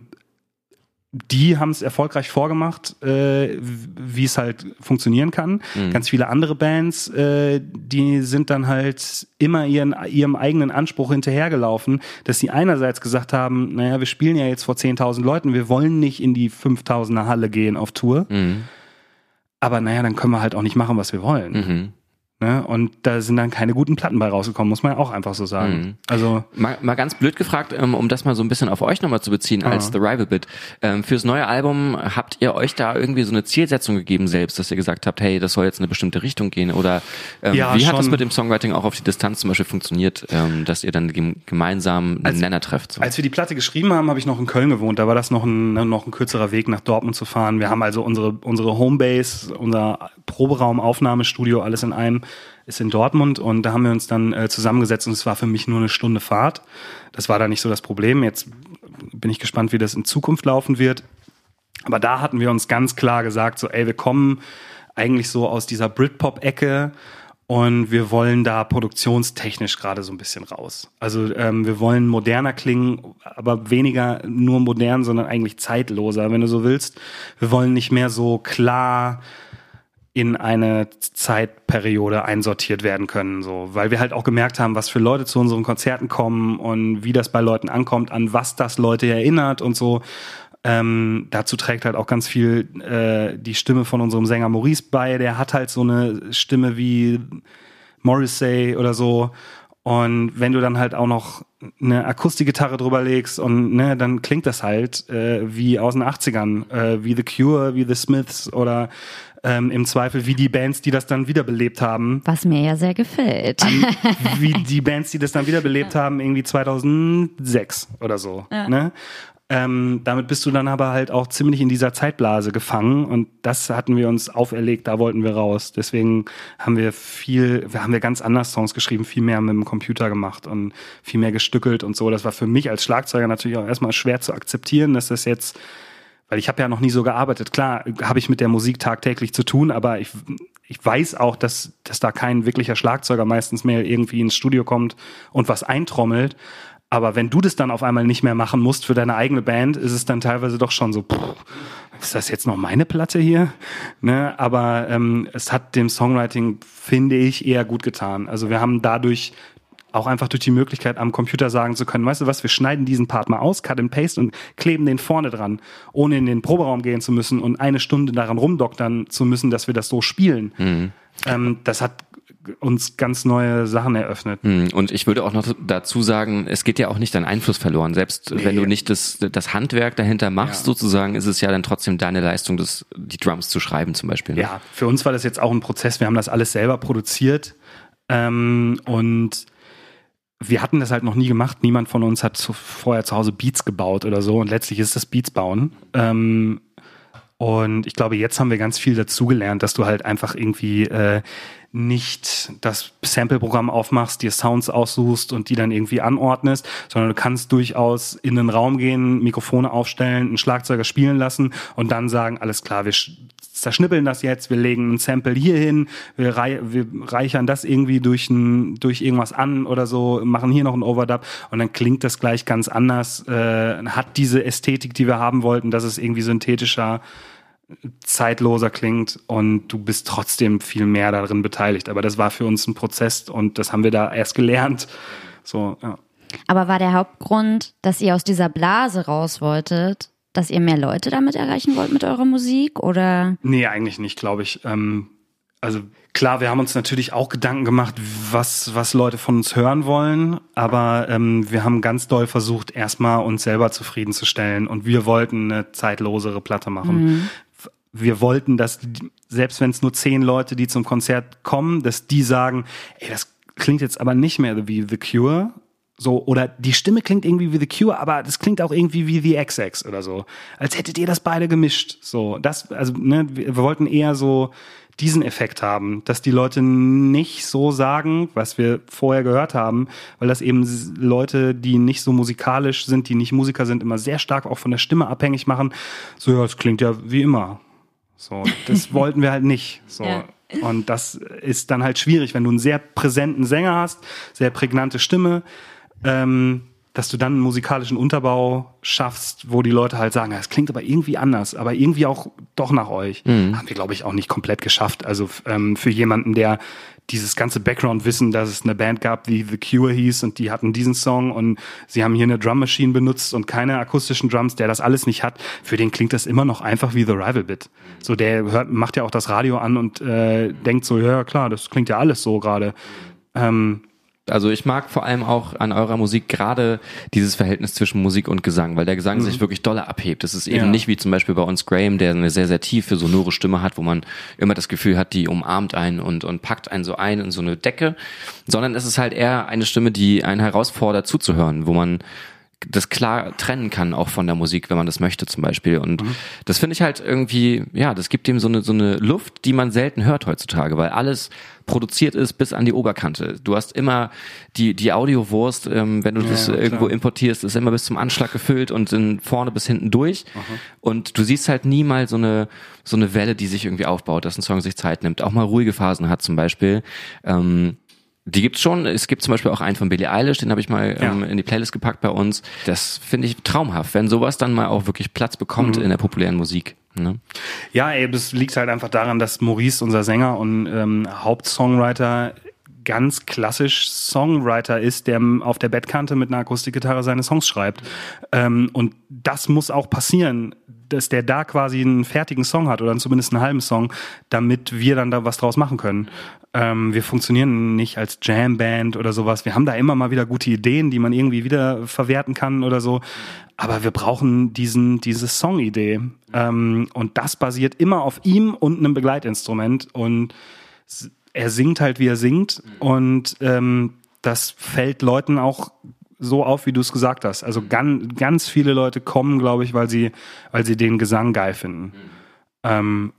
die haben es erfolgreich vorgemacht, äh, wie es halt funktionieren kann. Ganz viele andere Bands, äh, die sind dann halt immer ihren, ihrem eigenen Anspruch hinterhergelaufen, dass sie einerseits gesagt haben, naja, wir spielen ja jetzt vor 10.000 Leuten, wir wollen nicht in die 5.000er Halle gehen auf Tour. Aber naja, dann können wir halt auch nicht machen, was wir wollen. Mhm. Ne? Und da sind dann keine guten Platten bei rausgekommen, muss man ja auch einfach so sagen. Mhm. Also Mal, mal ganz blöd gefragt, ähm, um das mal so ein bisschen auf euch nochmal zu beziehen als The Rival Bit. Ähm, fürs neue Album habt ihr euch da irgendwie so eine Zielsetzung gegeben selbst, dass ihr gesagt habt, hey, das soll jetzt in eine bestimmte Richtung gehen? Oder ähm, Ja, wie hat das schon. mit dem Songwriting auch auf die Distanz zum Beispiel funktioniert, ähm, dass ihr dann gem gemeinsam einen Nenner trefft? So? Als wir die Platte geschrieben haben, habe ich noch in Köln gewohnt. Da war das noch ein, noch ein kürzerer Weg nach Dortmund zu fahren. Wir haben also unsere, unsere Homebase, unser Proberaum, Aufnahmestudio, alles in einem, ist in Dortmund. Und da haben wir uns dann äh, zusammengesetzt und es war für mich nur eine Stunde Fahrt. Das war da nicht so das Problem. Jetzt bin ich gespannt, wie das in Zukunft laufen wird. Aber da hatten wir uns ganz klar gesagt, so, ey, wir kommen eigentlich so aus dieser Britpop-Ecke und wir wollen da produktionstechnisch gerade so ein bisschen raus. Also ähm, wir wollen moderner klingen, aber weniger nur modern, sondern eigentlich zeitloser, wenn du so willst. Wir wollen nicht mehr so klar in eine Zeitperiode einsortiert werden können, so, weil wir halt auch gemerkt haben, was für Leute zu unseren Konzerten kommen und wie das bei Leuten ankommt, an was das Leute erinnert und so. Ähm, dazu trägt halt auch ganz viel äh, die Stimme von unserem Sänger Maurice bei. Der hat halt so eine Stimme wie Morrissey oder so. Und wenn du dann halt auch noch eine Akustikgitarre drüber legst und ne, dann klingt das halt äh, wie aus den 80ern, äh, wie The Cure, wie The Smiths oder ähm, im Zweifel wie die Bands, die das dann wiederbelebt haben. Was mir ja sehr gefällt. [laughs] wie die Bands, die das dann wiederbelebt haben, irgendwie 2006 oder so. Ne? Ähm, damit bist du dann aber halt auch ziemlich in dieser Zeitblase gefangen und das hatten wir uns auferlegt, da wollten wir raus. Deswegen haben wir viel, haben wir ganz anders Songs geschrieben, viel mehr mit dem Computer gemacht und viel mehr gestückelt und so. Das war für mich als Schlagzeuger natürlich auch erstmal schwer zu akzeptieren, dass das jetzt weil ich habe ja noch nie so gearbeitet. Klar, habe ich mit der Musik tagtäglich zu tun, aber ich, ich weiß auch, dass, dass da kein wirklicher Schlagzeuger meistens mehr irgendwie ins Studio kommt und was eintrommelt. Aber wenn du das dann auf einmal nicht mehr machen musst für deine eigene Band, ist es dann teilweise doch schon so, pff, ist das jetzt noch meine Platte hier? Ne? Aber ähm, es hat dem Songwriting, finde ich, eher gut getan. Also wir haben dadurch auch einfach durch die Möglichkeit am Computer sagen zu können, weißt du was, wir schneiden diesen Part mal aus, cut and paste und kleben den vorne dran, ohne in den Proberaum gehen zu müssen und eine Stunde daran rumdoktern zu müssen, dass wir das so spielen. Mhm. Ähm, das hat uns ganz neue Sachen eröffnet. Mhm. Und ich würde auch noch dazu sagen, es geht ja auch nicht dein Einfluss verloren. Selbst nee. wenn du nicht das, das Handwerk dahinter machst, ja. sozusagen, ist es ja dann trotzdem deine Leistung, das, die Drums zu schreiben zum Beispiel. Ne? Ja, für uns war das jetzt auch ein Prozess. Wir haben das alles selber produziert ähm, und wir hatten das halt noch nie gemacht. Niemand von uns hat zu, vorher zu Hause Beats gebaut oder so. Und letztlich ist das Beats bauen. Ähm, und ich glaube, jetzt haben wir ganz viel dazugelernt, dass du halt einfach irgendwie äh, nicht das Sample-Programm aufmachst, dir Sounds aussuchst und die dann irgendwie anordnest, sondern du kannst durchaus in den Raum gehen, Mikrofone aufstellen, einen Schlagzeuger spielen lassen und dann sagen, alles klar, wir zerschnippeln das jetzt, wir legen ein Sample hier hin, wir, rei wir reichern das irgendwie durch, ein, durch irgendwas an oder so, machen hier noch ein Overdub und dann klingt das gleich ganz anders, äh, hat diese Ästhetik, die wir haben wollten, dass es irgendwie synthetischer zeitloser klingt und du bist trotzdem viel mehr darin beteiligt. Aber das war für uns ein Prozess und das haben wir da erst gelernt. So, ja. Aber war der Hauptgrund, dass ihr aus dieser Blase raus wolltet, dass ihr mehr Leute damit erreichen wollt mit eurer Musik oder? Nee, eigentlich nicht, glaube ich. Ähm, also klar, wir haben uns natürlich auch Gedanken gemacht, was, was Leute von uns hören wollen, aber ähm, wir haben ganz doll versucht, erstmal uns selber zufriedenzustellen und wir wollten eine zeitlosere Platte machen. Mhm wir wollten, dass selbst wenn es nur zehn Leute, die zum Konzert kommen, dass die sagen, ey, das klingt jetzt aber nicht mehr wie The Cure, so oder die Stimme klingt irgendwie wie The Cure, aber das klingt auch irgendwie wie The XX oder so, als hättet ihr das beide gemischt. So, das also ne, wir wollten eher so diesen Effekt haben, dass die Leute nicht so sagen, was wir vorher gehört haben, weil das eben Leute, die nicht so musikalisch sind, die nicht Musiker sind, immer sehr stark auch von der Stimme abhängig machen. So, ja, es klingt ja wie immer. So, das [laughs] wollten wir halt nicht. So. Ja. Und das ist dann halt schwierig, wenn du einen sehr präsenten Sänger hast, sehr prägnante Stimme, ähm, dass du dann einen musikalischen Unterbau schaffst, wo die Leute halt sagen, es klingt aber irgendwie anders, aber irgendwie auch doch nach euch. Mhm. Haben wir, glaube ich, auch nicht komplett geschafft. Also ähm, für jemanden, der dieses ganze Background-Wissen, dass es eine Band gab, die The Cure hieß und die hatten diesen Song und sie haben hier eine Drum Machine benutzt und keine akustischen Drums, der das alles nicht hat, für den klingt das immer noch einfach wie The Rival Bit. So, der hört, macht ja auch das Radio an und äh, denkt so, ja klar, das klingt ja alles so gerade. Ähm, also ich mag vor allem auch an eurer Musik gerade dieses Verhältnis zwischen Musik und Gesang, weil der Gesang mhm. sich wirklich dolle abhebt. Das ist eben ja. nicht wie zum Beispiel bei uns Graham, der eine sehr, sehr tiefe, sonore Stimme hat, wo man immer das Gefühl hat, die umarmt einen und, und packt einen so ein in so eine Decke, sondern es ist halt eher eine Stimme, die einen herausfordert zuzuhören, wo man das klar trennen kann, auch von der Musik, wenn man das möchte zum Beispiel. Und mhm. das finde ich halt irgendwie, ja, das gibt ihm so eine, so eine Luft, die man selten hört heutzutage, weil alles produziert ist bis an die Oberkante. Du hast immer die, die Audiowurst, ähm, wenn du ja, das ja, irgendwo importierst, ist immer bis zum Anschlag gefüllt und in vorne bis hinten durch. Aha. Und du siehst halt nie mal so eine, so eine Welle, die sich irgendwie aufbaut, dass ein Song sich Zeit nimmt, auch mal ruhige Phasen hat zum Beispiel. Ähm, die gibt's schon. Es gibt zum Beispiel auch einen von Billie Eilish, den habe ich mal ja. ähm, in die Playlist gepackt bei uns. Das finde ich traumhaft, wenn sowas dann mal auch wirklich Platz bekommt mhm. in der populären Musik. Ne? Ja, ey, das liegt halt einfach daran, dass Maurice, unser Sänger und ähm, Hauptsongwriter, ganz klassisch Songwriter ist, der auf der Bettkante mit einer Akustikgitarre seine Songs schreibt. Ähm, und das muss auch passieren dass der da quasi einen fertigen Song hat oder zumindest einen halben Song, damit wir dann da was draus machen können. Ähm, wir funktionieren nicht als Jamband oder sowas. Wir haben da immer mal wieder gute Ideen, die man irgendwie wieder verwerten kann oder so. Aber wir brauchen diesen, diese Songidee. Ähm, und das basiert immer auf ihm und einem Begleitinstrument. Und er singt halt, wie er singt. Und ähm, das fällt Leuten auch so auf, wie du es gesagt hast. Also ganz, ganz viele Leute kommen, glaube ich, weil sie, weil sie den Gesang geil finden. Mhm. Ähm,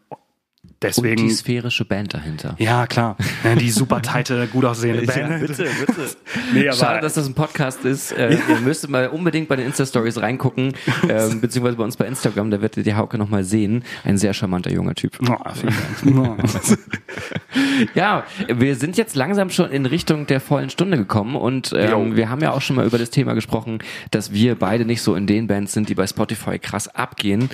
deswegen. Und die sphärische Band dahinter. Ja, klar. Ja, die super tighte, gut aussehende [laughs] Band. Ja, bitte, bitte. [laughs] Nee, aber- Schade, dass das ein Podcast ist. Äh, Ihr müsstet mal unbedingt bei den Insta-Stories reingucken, [laughs] ähm, beziehungsweise bei uns bei Instagram, da werdet ihr die Hauke nochmal sehen. Ein sehr charmanter junger Typ. Oh, vielen Dank. Ja, wir sind jetzt langsam schon in Richtung der vollen Stunde gekommen und ähm, wir haben ja auch schon mal über das Thema gesprochen, dass wir beide nicht so in den Bands sind, die bei Spotify krass abgehen.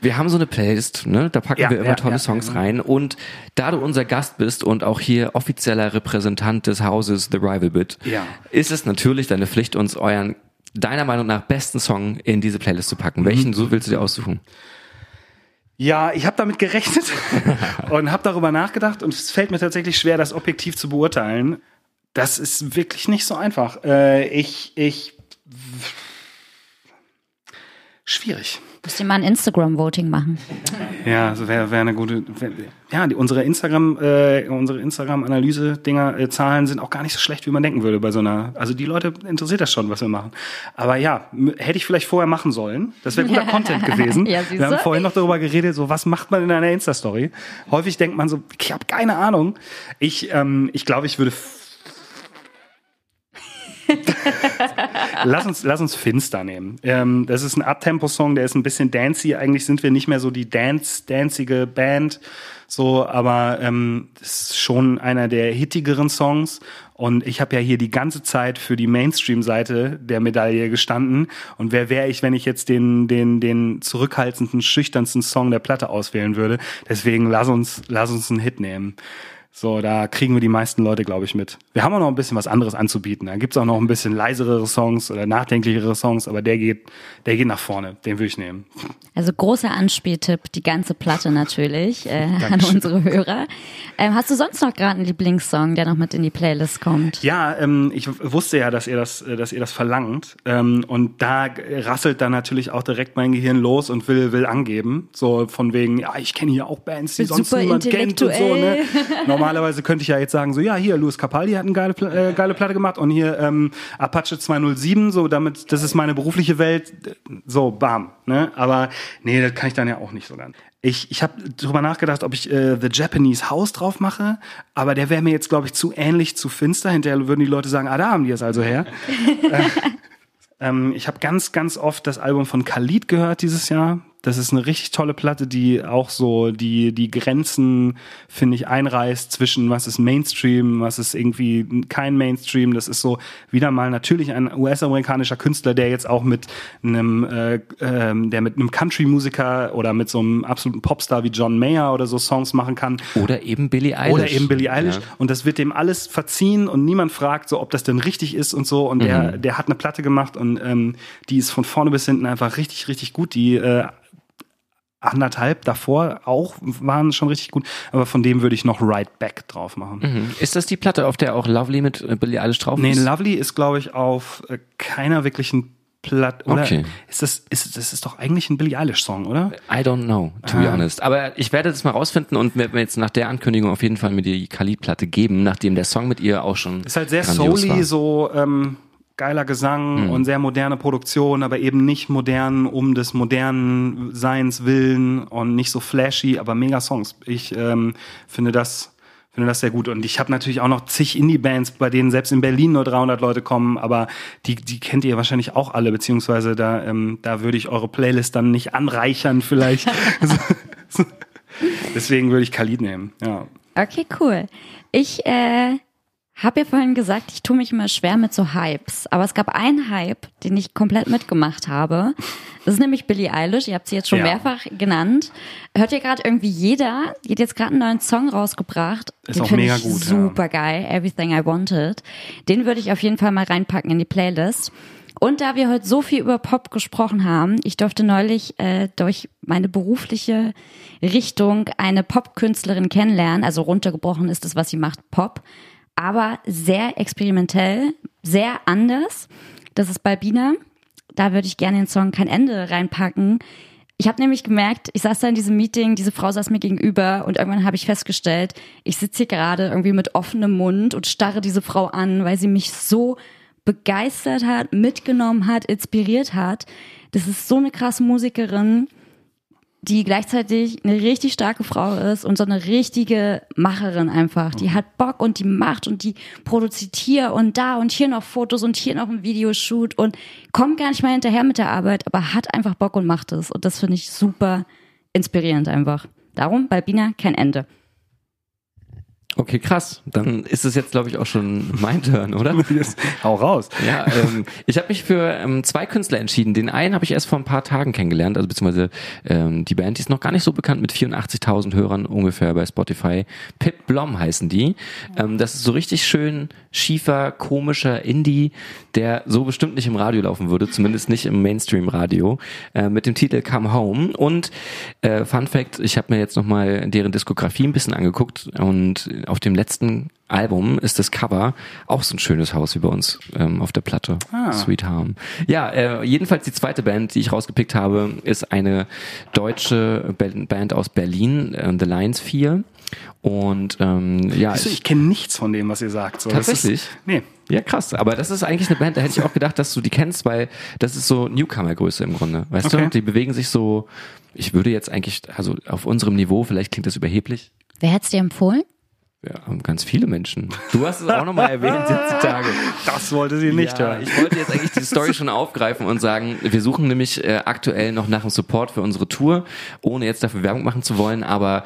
Wir haben so eine Playlist, ne? da packen Ja, wir immer ja, tolle ja, Songs ja. rein und da du unser Gast bist und auch hier offizieller Repräsentant des Hauses The Rival Bit, Ja. ist es natürlich deine Pflicht, uns euren deiner Meinung nach besten Song in diese Playlist zu packen. Welchen so willst du dir aussuchen? Ja, ich habe damit gerechnet [laughs] und habe darüber nachgedacht und es fällt mir tatsächlich schwer, das objektiv zu beurteilen. Das ist wirklich nicht so einfach. Äh, ich, ich, schwierig. Müsst ihr mal ein Instagram-Voting machen. Ja, also wäre wär eine gute. Wär, ja, die, unsere Instagram, äh, unsere Instagram-Analyse-Dinger, äh, Zahlen sind auch gar nicht so schlecht, wie man denken würde bei so einer. Also die Leute interessiert das schon, was wir machen. Aber ja, hätte ich vielleicht vorher machen sollen. Das wäre guter [laughs] Content gewesen. Ja, wir haben vorhin noch darüber geredet, so was macht man in einer Insta-Story. Häufig denkt man so, ich habe keine Ahnung. Ich, ähm, ich glaube, ich würde. [laughs] lass uns, lass uns Finster nehmen. Ähm, das ist ein Abtempo-Song, der ist ein bisschen dancey. Eigentlich sind wir nicht mehr so die dance, dancige Band, so, aber ähm, ist schon einer der hittigeren Songs. Und ich habe ja hier die ganze Zeit für die Mainstream-Seite der Medaille gestanden. Und wer wäre ich, wenn ich jetzt den, den, den zurückhaltendsten, schüchternsten Song der Platte auswählen würde? Deswegen lass uns, lass uns einen Hit nehmen. So, da kriegen wir die meisten Leute, glaube ich, mit. Wir haben auch noch ein bisschen was anderes anzubieten. Da gibt's auch noch ein bisschen leiserere Songs oder nachdenklichere Songs, aber der geht, der geht nach vorne. Den würde ich nehmen. Also großer Anspieltipp, die ganze Platte natürlich [laughs] äh, an unsere Hörer. Ähm, hast du sonst noch gerade einen Lieblingssong, der noch mit in die Playlist kommt? Ja, ähm, ich wusste ja, dass ihr das, äh, dass ihr das verlangt. Ähm, und da rasselt dann natürlich auch direkt mein Gehirn los und will, will angeben. So von wegen, ja, ich kenne hier auch Bands, die Bin sonst niemand kennt und so. Ne? Normalerweise könnte ich ja jetzt sagen, so ja, hier, Louis Capaldi hat eine geile, äh, geile Platte gemacht und hier ähm, Apache 207, so damit, das ist meine berufliche Welt. So, bam. Ne? Aber nee, das kann ich dann ja auch nicht so ganz. Ich, ich habe drüber nachgedacht, ob ich äh, The Japanese House drauf mache, aber der wäre mir jetzt, glaube ich, zu ähnlich zu finster. Hinterher würden die Leute sagen, ah, da haben die es also her. Ähm, ich habe ganz, ganz oft das Album von Khalid gehört dieses Jahr. Das ist eine richtig tolle Platte, die auch so die, die Grenzen, finde ich, einreißt zwischen was ist Mainstream, was ist irgendwie kein Mainstream. Das ist so wieder mal natürlich ein US-amerikanischer Künstler, der jetzt auch mit einem, äh, ähm, der mit einem Country-Musiker oder mit so einem absoluten Popstar wie John Mayer oder so Songs machen kann. Oder eben Billie Eilish. Oder eben Billie Eilish. Ja. Und das wird dem alles verziehen und niemand fragt, so, ob das denn richtig ist und so. Und der, der hat eine Platte gemacht und ähm, die ist von vorne bis hinten einfach richtig, richtig gut. Die äh, anderthalb davor auch waren schon richtig gut. Aber von dem würde ich noch Right Back drauf machen. Mhm. Ist das die Platte, auf der auch Lovely mit äh, Billie Eilish drauf Nee, ist? Lovely ist, glaube ich, auf äh, keiner wirklichen Platte. Oder Okay. ist das, ist, das ist doch eigentlich ein Billie Eilish-Song, oder? I don't know, to be Ah. honest. Aber ich werde das mal rausfinden und werde mir jetzt nach der Ankündigung auf jeden Fall mir die Khalid-Platte geben, nachdem der Song mit ihr auch schon Ist halt sehr war. so ähm, geiler Gesang und sehr moderne Produktion, aber eben nicht modern um des modernen Seins willen und nicht so flashy, aber mega Songs. Ich ähm, finde das finde das sehr gut und ich habe natürlich auch noch zig Indie-Bands, bei denen selbst in Berlin nur 300 Leute kommen, aber die die kennt ihr wahrscheinlich auch alle, beziehungsweise da ähm, da würde ich eure Playlist dann nicht anreichern vielleicht. [laughs] [laughs] Deswegen würde ich Khalid nehmen. Ja. Okay, cool. Ich äh, habe ja vorhin gesagt, ich tue mich immer schwer mit so Hypes. Aber es gab einen Hype, den ich komplett mitgemacht habe. Das ist nämlich Billie Eilish. Ihr habt sie jetzt schon Ja. mehrfach genannt. Hört ihr gerade irgendwie jeder? Die hat jetzt gerade einen neuen Song rausgebracht. Ist den auch mega ich gut, ja. Super geil. Everything I Wanted. Den würde ich auf jeden Fall mal reinpacken in die Playlist. Und da wir heute so viel über Pop gesprochen haben, ich durfte neulich äh, durch meine berufliche Richtung eine Popkünstlerin kennenlernen. Also runtergebrochen ist das, was sie macht, Pop. Aber sehr experimentell, sehr anders. Das ist Balbina. Da würde ich gerne den Song Kein Ende reinpacken. Ich habe nämlich gemerkt, ich saß da in diesem Meeting, diese Frau saß mir gegenüber und irgendwann habe ich festgestellt, ich sitze hier gerade irgendwie mit offenem Mund und starre diese Frau an, weil sie mich so begeistert hat, mitgenommen hat, inspiriert hat. Das ist so eine krasse Musikerin. Die gleichzeitig eine richtig starke Frau ist und so eine richtige Macherin einfach. Die hat Bock und die macht und die produziert hier und da und hier noch Fotos und hier noch ein Videoshoot und kommt gar nicht mal hinterher mit der Arbeit, aber hat einfach Bock und macht es. Und das finde ich super inspirierend einfach. Darum, Balbina, kein Ende. Okay, krass. Dann ist es jetzt, glaube ich, auch schon mein Turn, oder? [laughs] Hau raus. Ja, ähm, ich habe mich für ähm, zwei Künstler entschieden. Den einen habe ich erst vor ein paar Tagen kennengelernt, also beziehungsweise ähm, die Band die ist noch gar nicht so bekannt mit 84.000 Hörern ungefähr bei Spotify. Pip Blom heißen die. Ähm, das ist so richtig schön schiefer, komischer Indie, der so bestimmt nicht im Radio laufen würde, zumindest nicht im Mainstream-Radio, äh, mit dem Titel Come Home. Und äh, Fun Fact, ich habe mir jetzt nochmal deren Diskografie ein bisschen angeguckt und auf dem letzten Album ist das Cover auch so ein schönes Haus wie bei uns ähm, auf der Platte. Ah. Sweet Harm. Ja, äh, jedenfalls die zweite Band, die ich rausgepickt habe, ist eine deutsche Band aus Berlin, äh, The Lions 4. Und ähm, ja, Siehst du, ich kenne nichts von dem, was ihr sagt. So, das Tatsächlich? Ist, nee. ja, krass. Aber das ist eigentlich eine Band, da hätte ich auch gedacht, dass du die kennst, weil das ist so Newcomer-Größe im Grunde. Weißt Okay. du? Die bewegen sich so, ich würde jetzt eigentlich, also auf unserem Niveau, vielleicht klingt das überheblich, Wer hat's dir empfohlen? Ja, ganz viele Menschen. Du hast es auch nochmal erwähnt jetzt die [laughs] Tage. Das wollte sie nicht ja, hören. Ich wollte jetzt eigentlich die Story schon aufgreifen und sagen, wir suchen nämlich äh, aktuell noch nach einem Support für unsere Tour, ohne jetzt dafür Werbung machen zu wollen, aber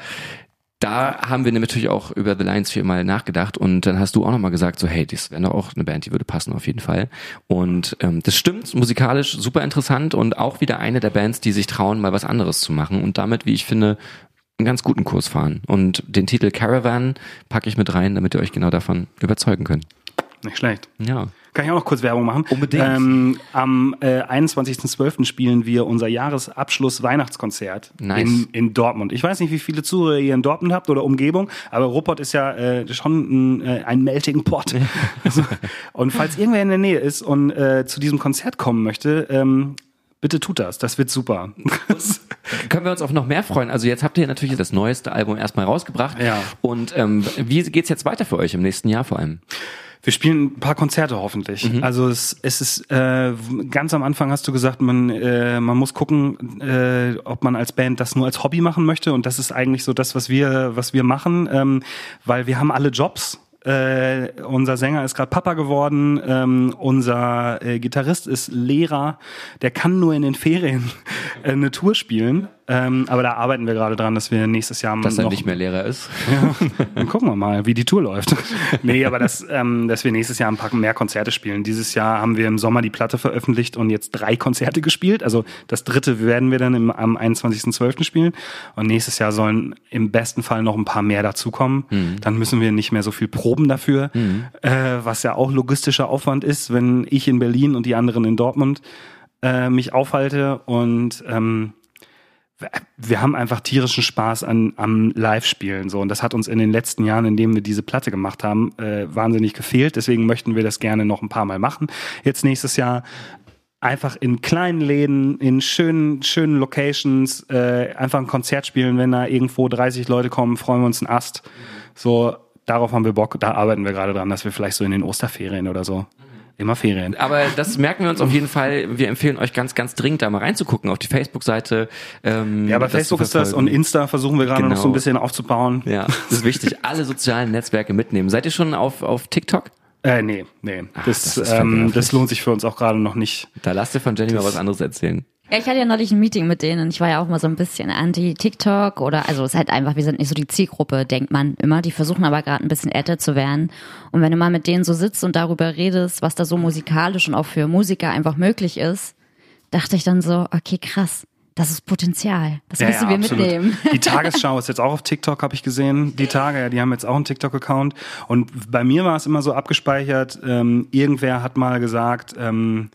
da haben wir natürlich auch über The Lions 4 mal nachgedacht und dann hast du auch nochmal gesagt, so hey, das wäre doch auch eine Band, die würde passen auf jeden Fall. Und ähm, das stimmt, musikalisch super interessant und auch wieder eine der Bands, die sich trauen, mal was anderes zu machen und damit, wie ich finde, einen ganz guten Kurs fahren. Und den Titel Caravan packe ich mit rein, damit ihr euch genau davon überzeugen könnt. Nicht schlecht. Ja. Kann ich auch noch kurz Werbung machen? Unbedingt. Ähm, am äh, 21.12. spielen wir unser Jahresabschluss-Weihnachtskonzert Nice. in, in Dortmund. Ich weiß nicht, wie viele Zuhörer ihr in Dortmund habt oder Umgebung, aber Ruppert ist ja äh, schon ein, äh, ein Melting Pot. [laughs] Also, und falls irgendwer in der Nähe ist und äh, zu diesem Konzert kommen möchte, ähm, bitte tut das. Das wird super. Können wir uns auf noch mehr freuen? Also jetzt habt ihr natürlich das neueste Album erstmal rausgebracht. Ja. Und ähm, wie geht's jetzt weiter für euch im nächsten Jahr vor allem? Wir spielen ein paar Konzerte hoffentlich. Also es, es ist äh, ganz am Anfang hast du gesagt, man äh, man muss gucken, äh, ob man als Band das nur als Hobby machen möchte und das ist eigentlich so das, was wir was wir machen, ähm, weil wir haben alle Jobs. Äh, unser Sänger ist gerade Papa geworden, ähm, unser äh, Gitarrist ist Lehrer, der kann nur in den Ferien [laughs] äh, eine Tour spielen. Ähm, aber da arbeiten wir gerade dran, dass wir nächstes Jahr Dass er nicht mehr Lehrer ist. dann gucken wir mal, wie die Tour läuft. nee, aber das, ähm, dass wir nächstes Jahr ein paar mehr Konzerte spielen. Dieses Jahr haben wir im Sommer die Platte veröffentlicht und jetzt drei Konzerte gespielt. Also das dritte werden wir dann im, am 21.12. spielen. Und nächstes Jahr sollen im besten Fall noch ein paar mehr dazukommen. Dann müssen wir nicht mehr so viel proben dafür, äh, was ja auch logistischer Aufwand ist, wenn ich in Berlin und die anderen in Dortmund äh, mich aufhalte. Und ähm, wir haben einfach tierischen Spaß an, am Live-Spielen so und das hat uns in den letzten Jahren, in denen wir diese Platte gemacht haben, äh, wahnsinnig gefehlt. Deswegen möchten wir das gerne noch ein paar Mal machen. Jetzt nächstes Jahr einfach in kleinen Läden, in schönen, schönen Locations, äh, einfach ein Konzert spielen. Wenn da irgendwo 30 Leute kommen, freuen wir uns einen Ast. So, darauf haben wir Bock. Da arbeiten wir gerade dran, dass wir vielleicht so in den Osterferien oder so. Immer Ferien. Aber das merken wir uns auf jeden Fall. Wir empfehlen euch ganz, ganz dringend da mal reinzugucken auf die Facebook-Seite. Ähm, Ja, aber das Facebook ist das und. Insta versuchen wir gerade noch Genau. so ein bisschen aufzubauen. Ja, das ist wichtig. [laughs] Alle sozialen Netzwerke mitnehmen. Seid ihr schon auf, auf TikTok? Äh, nee, nee. Das, das ist ähm, das lohnt sich für uns auch gerade noch nicht. Da lasst ihr von Jenny mal was anderes erzählen. Ja, ich hatte ja neulich ein Meeting mit denen. Ich war ja auch mal so ein bisschen anti-TikTok oder, also es ist halt einfach, wir sind nicht so die Zielgruppe, denkt man immer. Die versuchen aber gerade ein bisschen älter zu werden. Und wenn du mal mit denen so sitzt und darüber redest, was da so musikalisch und auch für Musiker einfach möglich ist, dachte ich dann so, okay, krass, das ist Potenzial. Das müssen wir absolut. mitnehmen. Die Tagesschau ist jetzt auch auf TikTok, habe ich gesehen. Die Tage, ja, die haben jetzt auch einen TikTok-Account. Und bei mir war es immer so abgespeichert, ähm, irgendwer hat mal gesagt, ähm,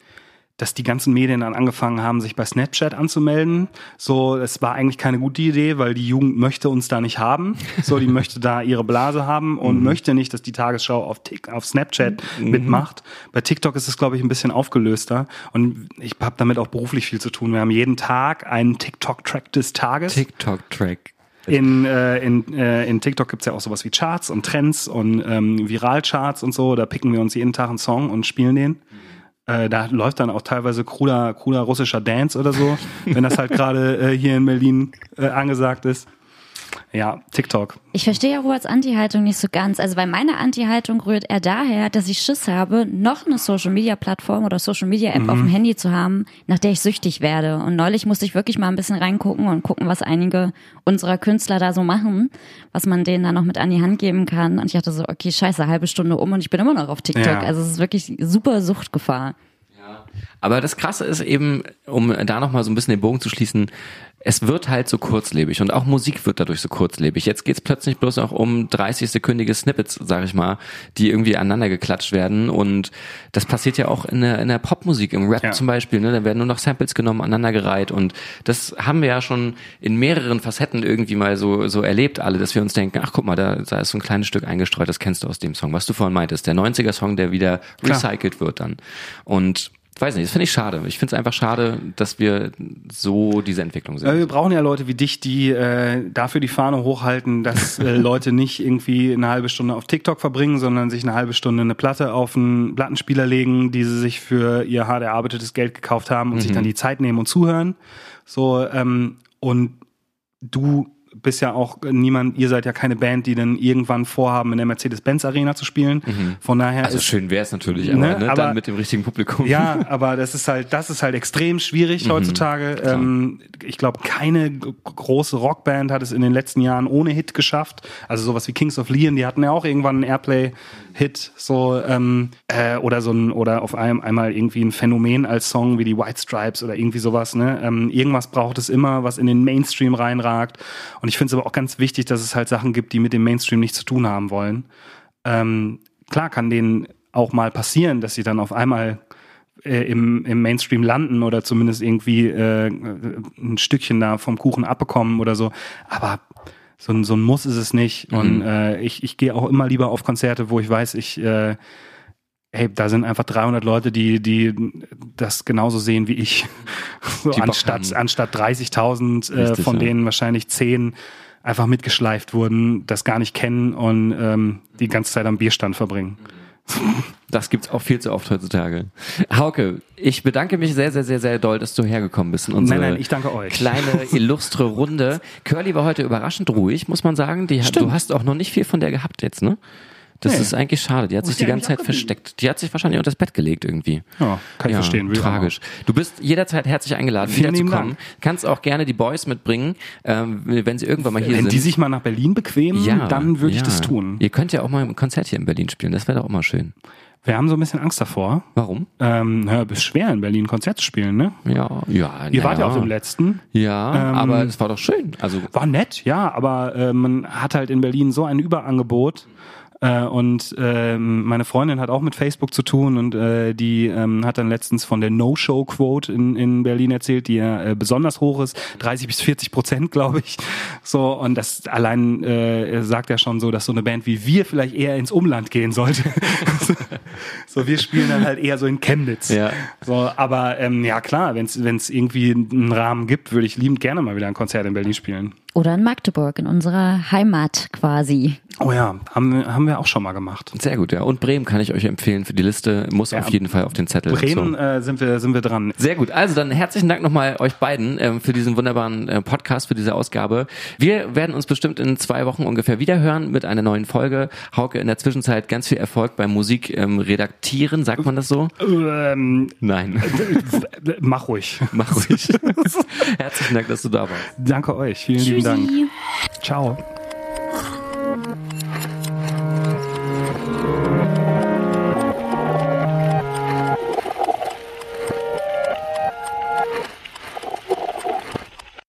dass die ganzen Medien dann angefangen haben, sich bei Snapchat anzumelden. So, es war eigentlich keine gute Idee, weil die Jugend möchte uns da nicht haben. So, die [laughs] möchte da ihre Blase haben und möchte nicht, dass die Tagesschau auf, Tik auf Snapchat mitmacht. Bei TikTok ist es, glaube ich, ein bisschen aufgelöster. Und ich habe damit auch beruflich viel zu tun. Wir haben jeden Tag einen TikTok-Track des Tages. TikTok-Track. In, äh, in, äh, in TikTok gibt's ja auch sowas wie Charts und Trends und ähm, Viralcharts und so. Da picken wir uns jeden Tag einen Song und spielen den. Äh, da läuft dann auch teilweise cooler, cooler russischer Dance oder so, wenn das halt gerade äh, hier in Berlin äh, angesagt ist. Ja, TikTok. Ich verstehe ja Roberts Anti-Haltung nicht so ganz. Also, weil meine Anti-Haltung rührt eher daher, dass ich Schiss habe, noch eine Social-Media-Plattform oder Social-Media-App auf dem Handy zu haben, nach der ich süchtig werde. Und neulich musste ich wirklich mal ein bisschen reingucken und gucken, was einige unserer Künstler da so machen, was man denen da noch mit an die Hand geben kann. Und ich dachte so, okay, scheiße, halbe Stunde um und ich bin immer noch auf TikTok. Ja. Also, es ist wirklich super Suchtgefahr. Aber das Krasse ist eben, um da nochmal so ein bisschen den Bogen zu schließen, es wird halt so kurzlebig und auch Musik wird dadurch so kurzlebig. Jetzt geht's plötzlich bloß auch um 30-sekündige Snippets, sag ich mal, die irgendwie aneinander geklatscht werden und das passiert ja auch in der, in der Popmusik, im Rap Ja. zum Beispiel, ne? da werden nur noch Samples genommen, aneinandergereiht und das haben wir ja schon in mehreren Facetten irgendwie mal so, so erlebt alle, dass wir uns denken, ach guck mal, da, da ist so ein kleines Stück eingestreut, das kennst du aus dem Song, was du vorhin meintest, der 90er-Song, der wieder Klar. recycelt wird dann und weiß nicht, das finde ich schade. Ich finde es einfach schade, dass wir so diese Entwicklung sehen. Wir brauchen ja Leute wie dich, die äh, dafür die Fahne hochhalten, dass äh, [laughs] Leute nicht irgendwie eine halbe Stunde auf TikTok verbringen, sondern sich eine halbe Stunde eine Platte auf einen Plattenspieler legen, die sie sich für ihr hart erarbeitetes Geld gekauft haben und sich dann die Zeit nehmen und zuhören. So ähm, und du bist ja auch niemand, ihr seid ja keine Band, die dann irgendwann vorhaben, in der Mercedes-Benz Arena zu spielen. Von daher Also ist schön wäre es natürlich, aber, Ne, ne, aber- dann mit dem richtigen Publikum. ja, [laughs] aber das ist halt, das ist halt extrem schwierig heutzutage. Ähm, ich glaube, keine große Rockband hat es in den letzten Jahren ohne Hit geschafft. Also sowas wie Kings of Leon, die hatten ja auch irgendwann einen Airplay-Hit, so ähm, äh, oder so ein oder auf einem einmal irgendwie ein Phänomen als Song wie die White Stripes oder irgendwie sowas. Ne? Ähm, irgendwas braucht es immer, was in den Mainstream reinragt. Und ich finde es aber auch ganz wichtig, dass es halt Sachen gibt, die mit dem Mainstream nichts zu tun haben wollen. Ähm, klar kann denen auch mal passieren, dass sie dann auf einmal äh, im, im Mainstream landen oder zumindest irgendwie äh, ein Stückchen da vom Kuchen abbekommen oder so. Aber so ein, so ein Muss ist es nicht. Und äh, ich, ich gehe auch immer lieber auf Konzerte, wo ich weiß, ich äh, Hey, da sind einfach 300 Leute, die, die das genauso sehen wie ich. [laughs] So, Die anstatt, anstatt 30.000, äh, Richtig, von ja. denen wahrscheinlich 10 einfach mitgeschleift wurden, das gar nicht kennen und ähm, die ganze Zeit am Bierstand verbringen. Das gibt's auch viel zu oft heutzutage. Hauke, ich bedanke mich sehr, sehr, sehr, sehr doll, dass du hergekommen bist in unsere Nein, nein, ich danke euch. kleine, [laughs] illustre Runde. Curly war heute überraschend ruhig, muss man sagen. Die du hast auch noch nicht viel von der gehabt jetzt, ne? Das Nee. ist eigentlich schade. Die hat sich die ganze Zeit versteckt. Die hat sich wahrscheinlich unter das Bett gelegt irgendwie. Ja, kann ich verstehen. ich auch Tragisch. Du bist jederzeit herzlich eingeladen, Vielen wiederzukommen. Kannst auch gerne die Boys mitbringen, ähm, wenn sie irgendwann mal hier Wenn sind. die sich mal nach Berlin bequemen, ja, dann würde ich ja. das tun. Ihr könnt ja auch mal ein Konzert hier in Berlin spielen. Das wäre doch auch mal schön. Wir haben so ein bisschen Angst davor. Warum? Ähm, ja, ist schwer in Berlin Konzert zu spielen, ne? Ja, ja. Ihr wart ja naja. auf dem letzten. Ja, Ähm, aber es war doch schön. Also War nett, ja, aber äh, man hat halt in Berlin so ein Überangebot. Äh, und ähm, meine Freundin hat auch mit Facebook zu tun und äh, die ähm, hat dann letztens von der No-Show-Quote in, in Berlin erzählt, die ja äh, besonders hoch ist, 30 bis 40 Prozent, glaube ich. So, und das allein äh, sagt ja schon so, dass so eine Band wie wir vielleicht eher ins Umland gehen sollte. [laughs] so, wir spielen dann halt eher so in Chemnitz. Ja. So, aber ähm, ja klar, wenn es irgendwie einen Rahmen gibt, würde ich liebend gerne mal wieder ein Konzert in Berlin spielen. Oder in Magdeburg, in unserer Heimat quasi. Oh ja, haben, wir- haben wir auch schon mal gemacht. sehr gut, ja. Und Bremen kann ich euch empfehlen für die Liste. Muss auf jeden Fall auf den Zettel. Bremen So. äh, sind wir sind wir dran. Sehr gut. Also dann herzlichen Dank nochmal euch beiden ähm, für diesen wunderbaren äh, Podcast, für diese Ausgabe. Wir werden uns bestimmt in zwei Wochen ungefähr wieder hören mit einer neuen Folge. Hauke, in der Zwischenzeit ganz viel Erfolg beim Musik ähm, redaktieren, sagt man das so? Ähm, Nein. mach ruhig. Mach ruhig. [laughs] herzlichen Dank, dass du da warst. Danke euch. Vielen Vielen Dank. Ciao.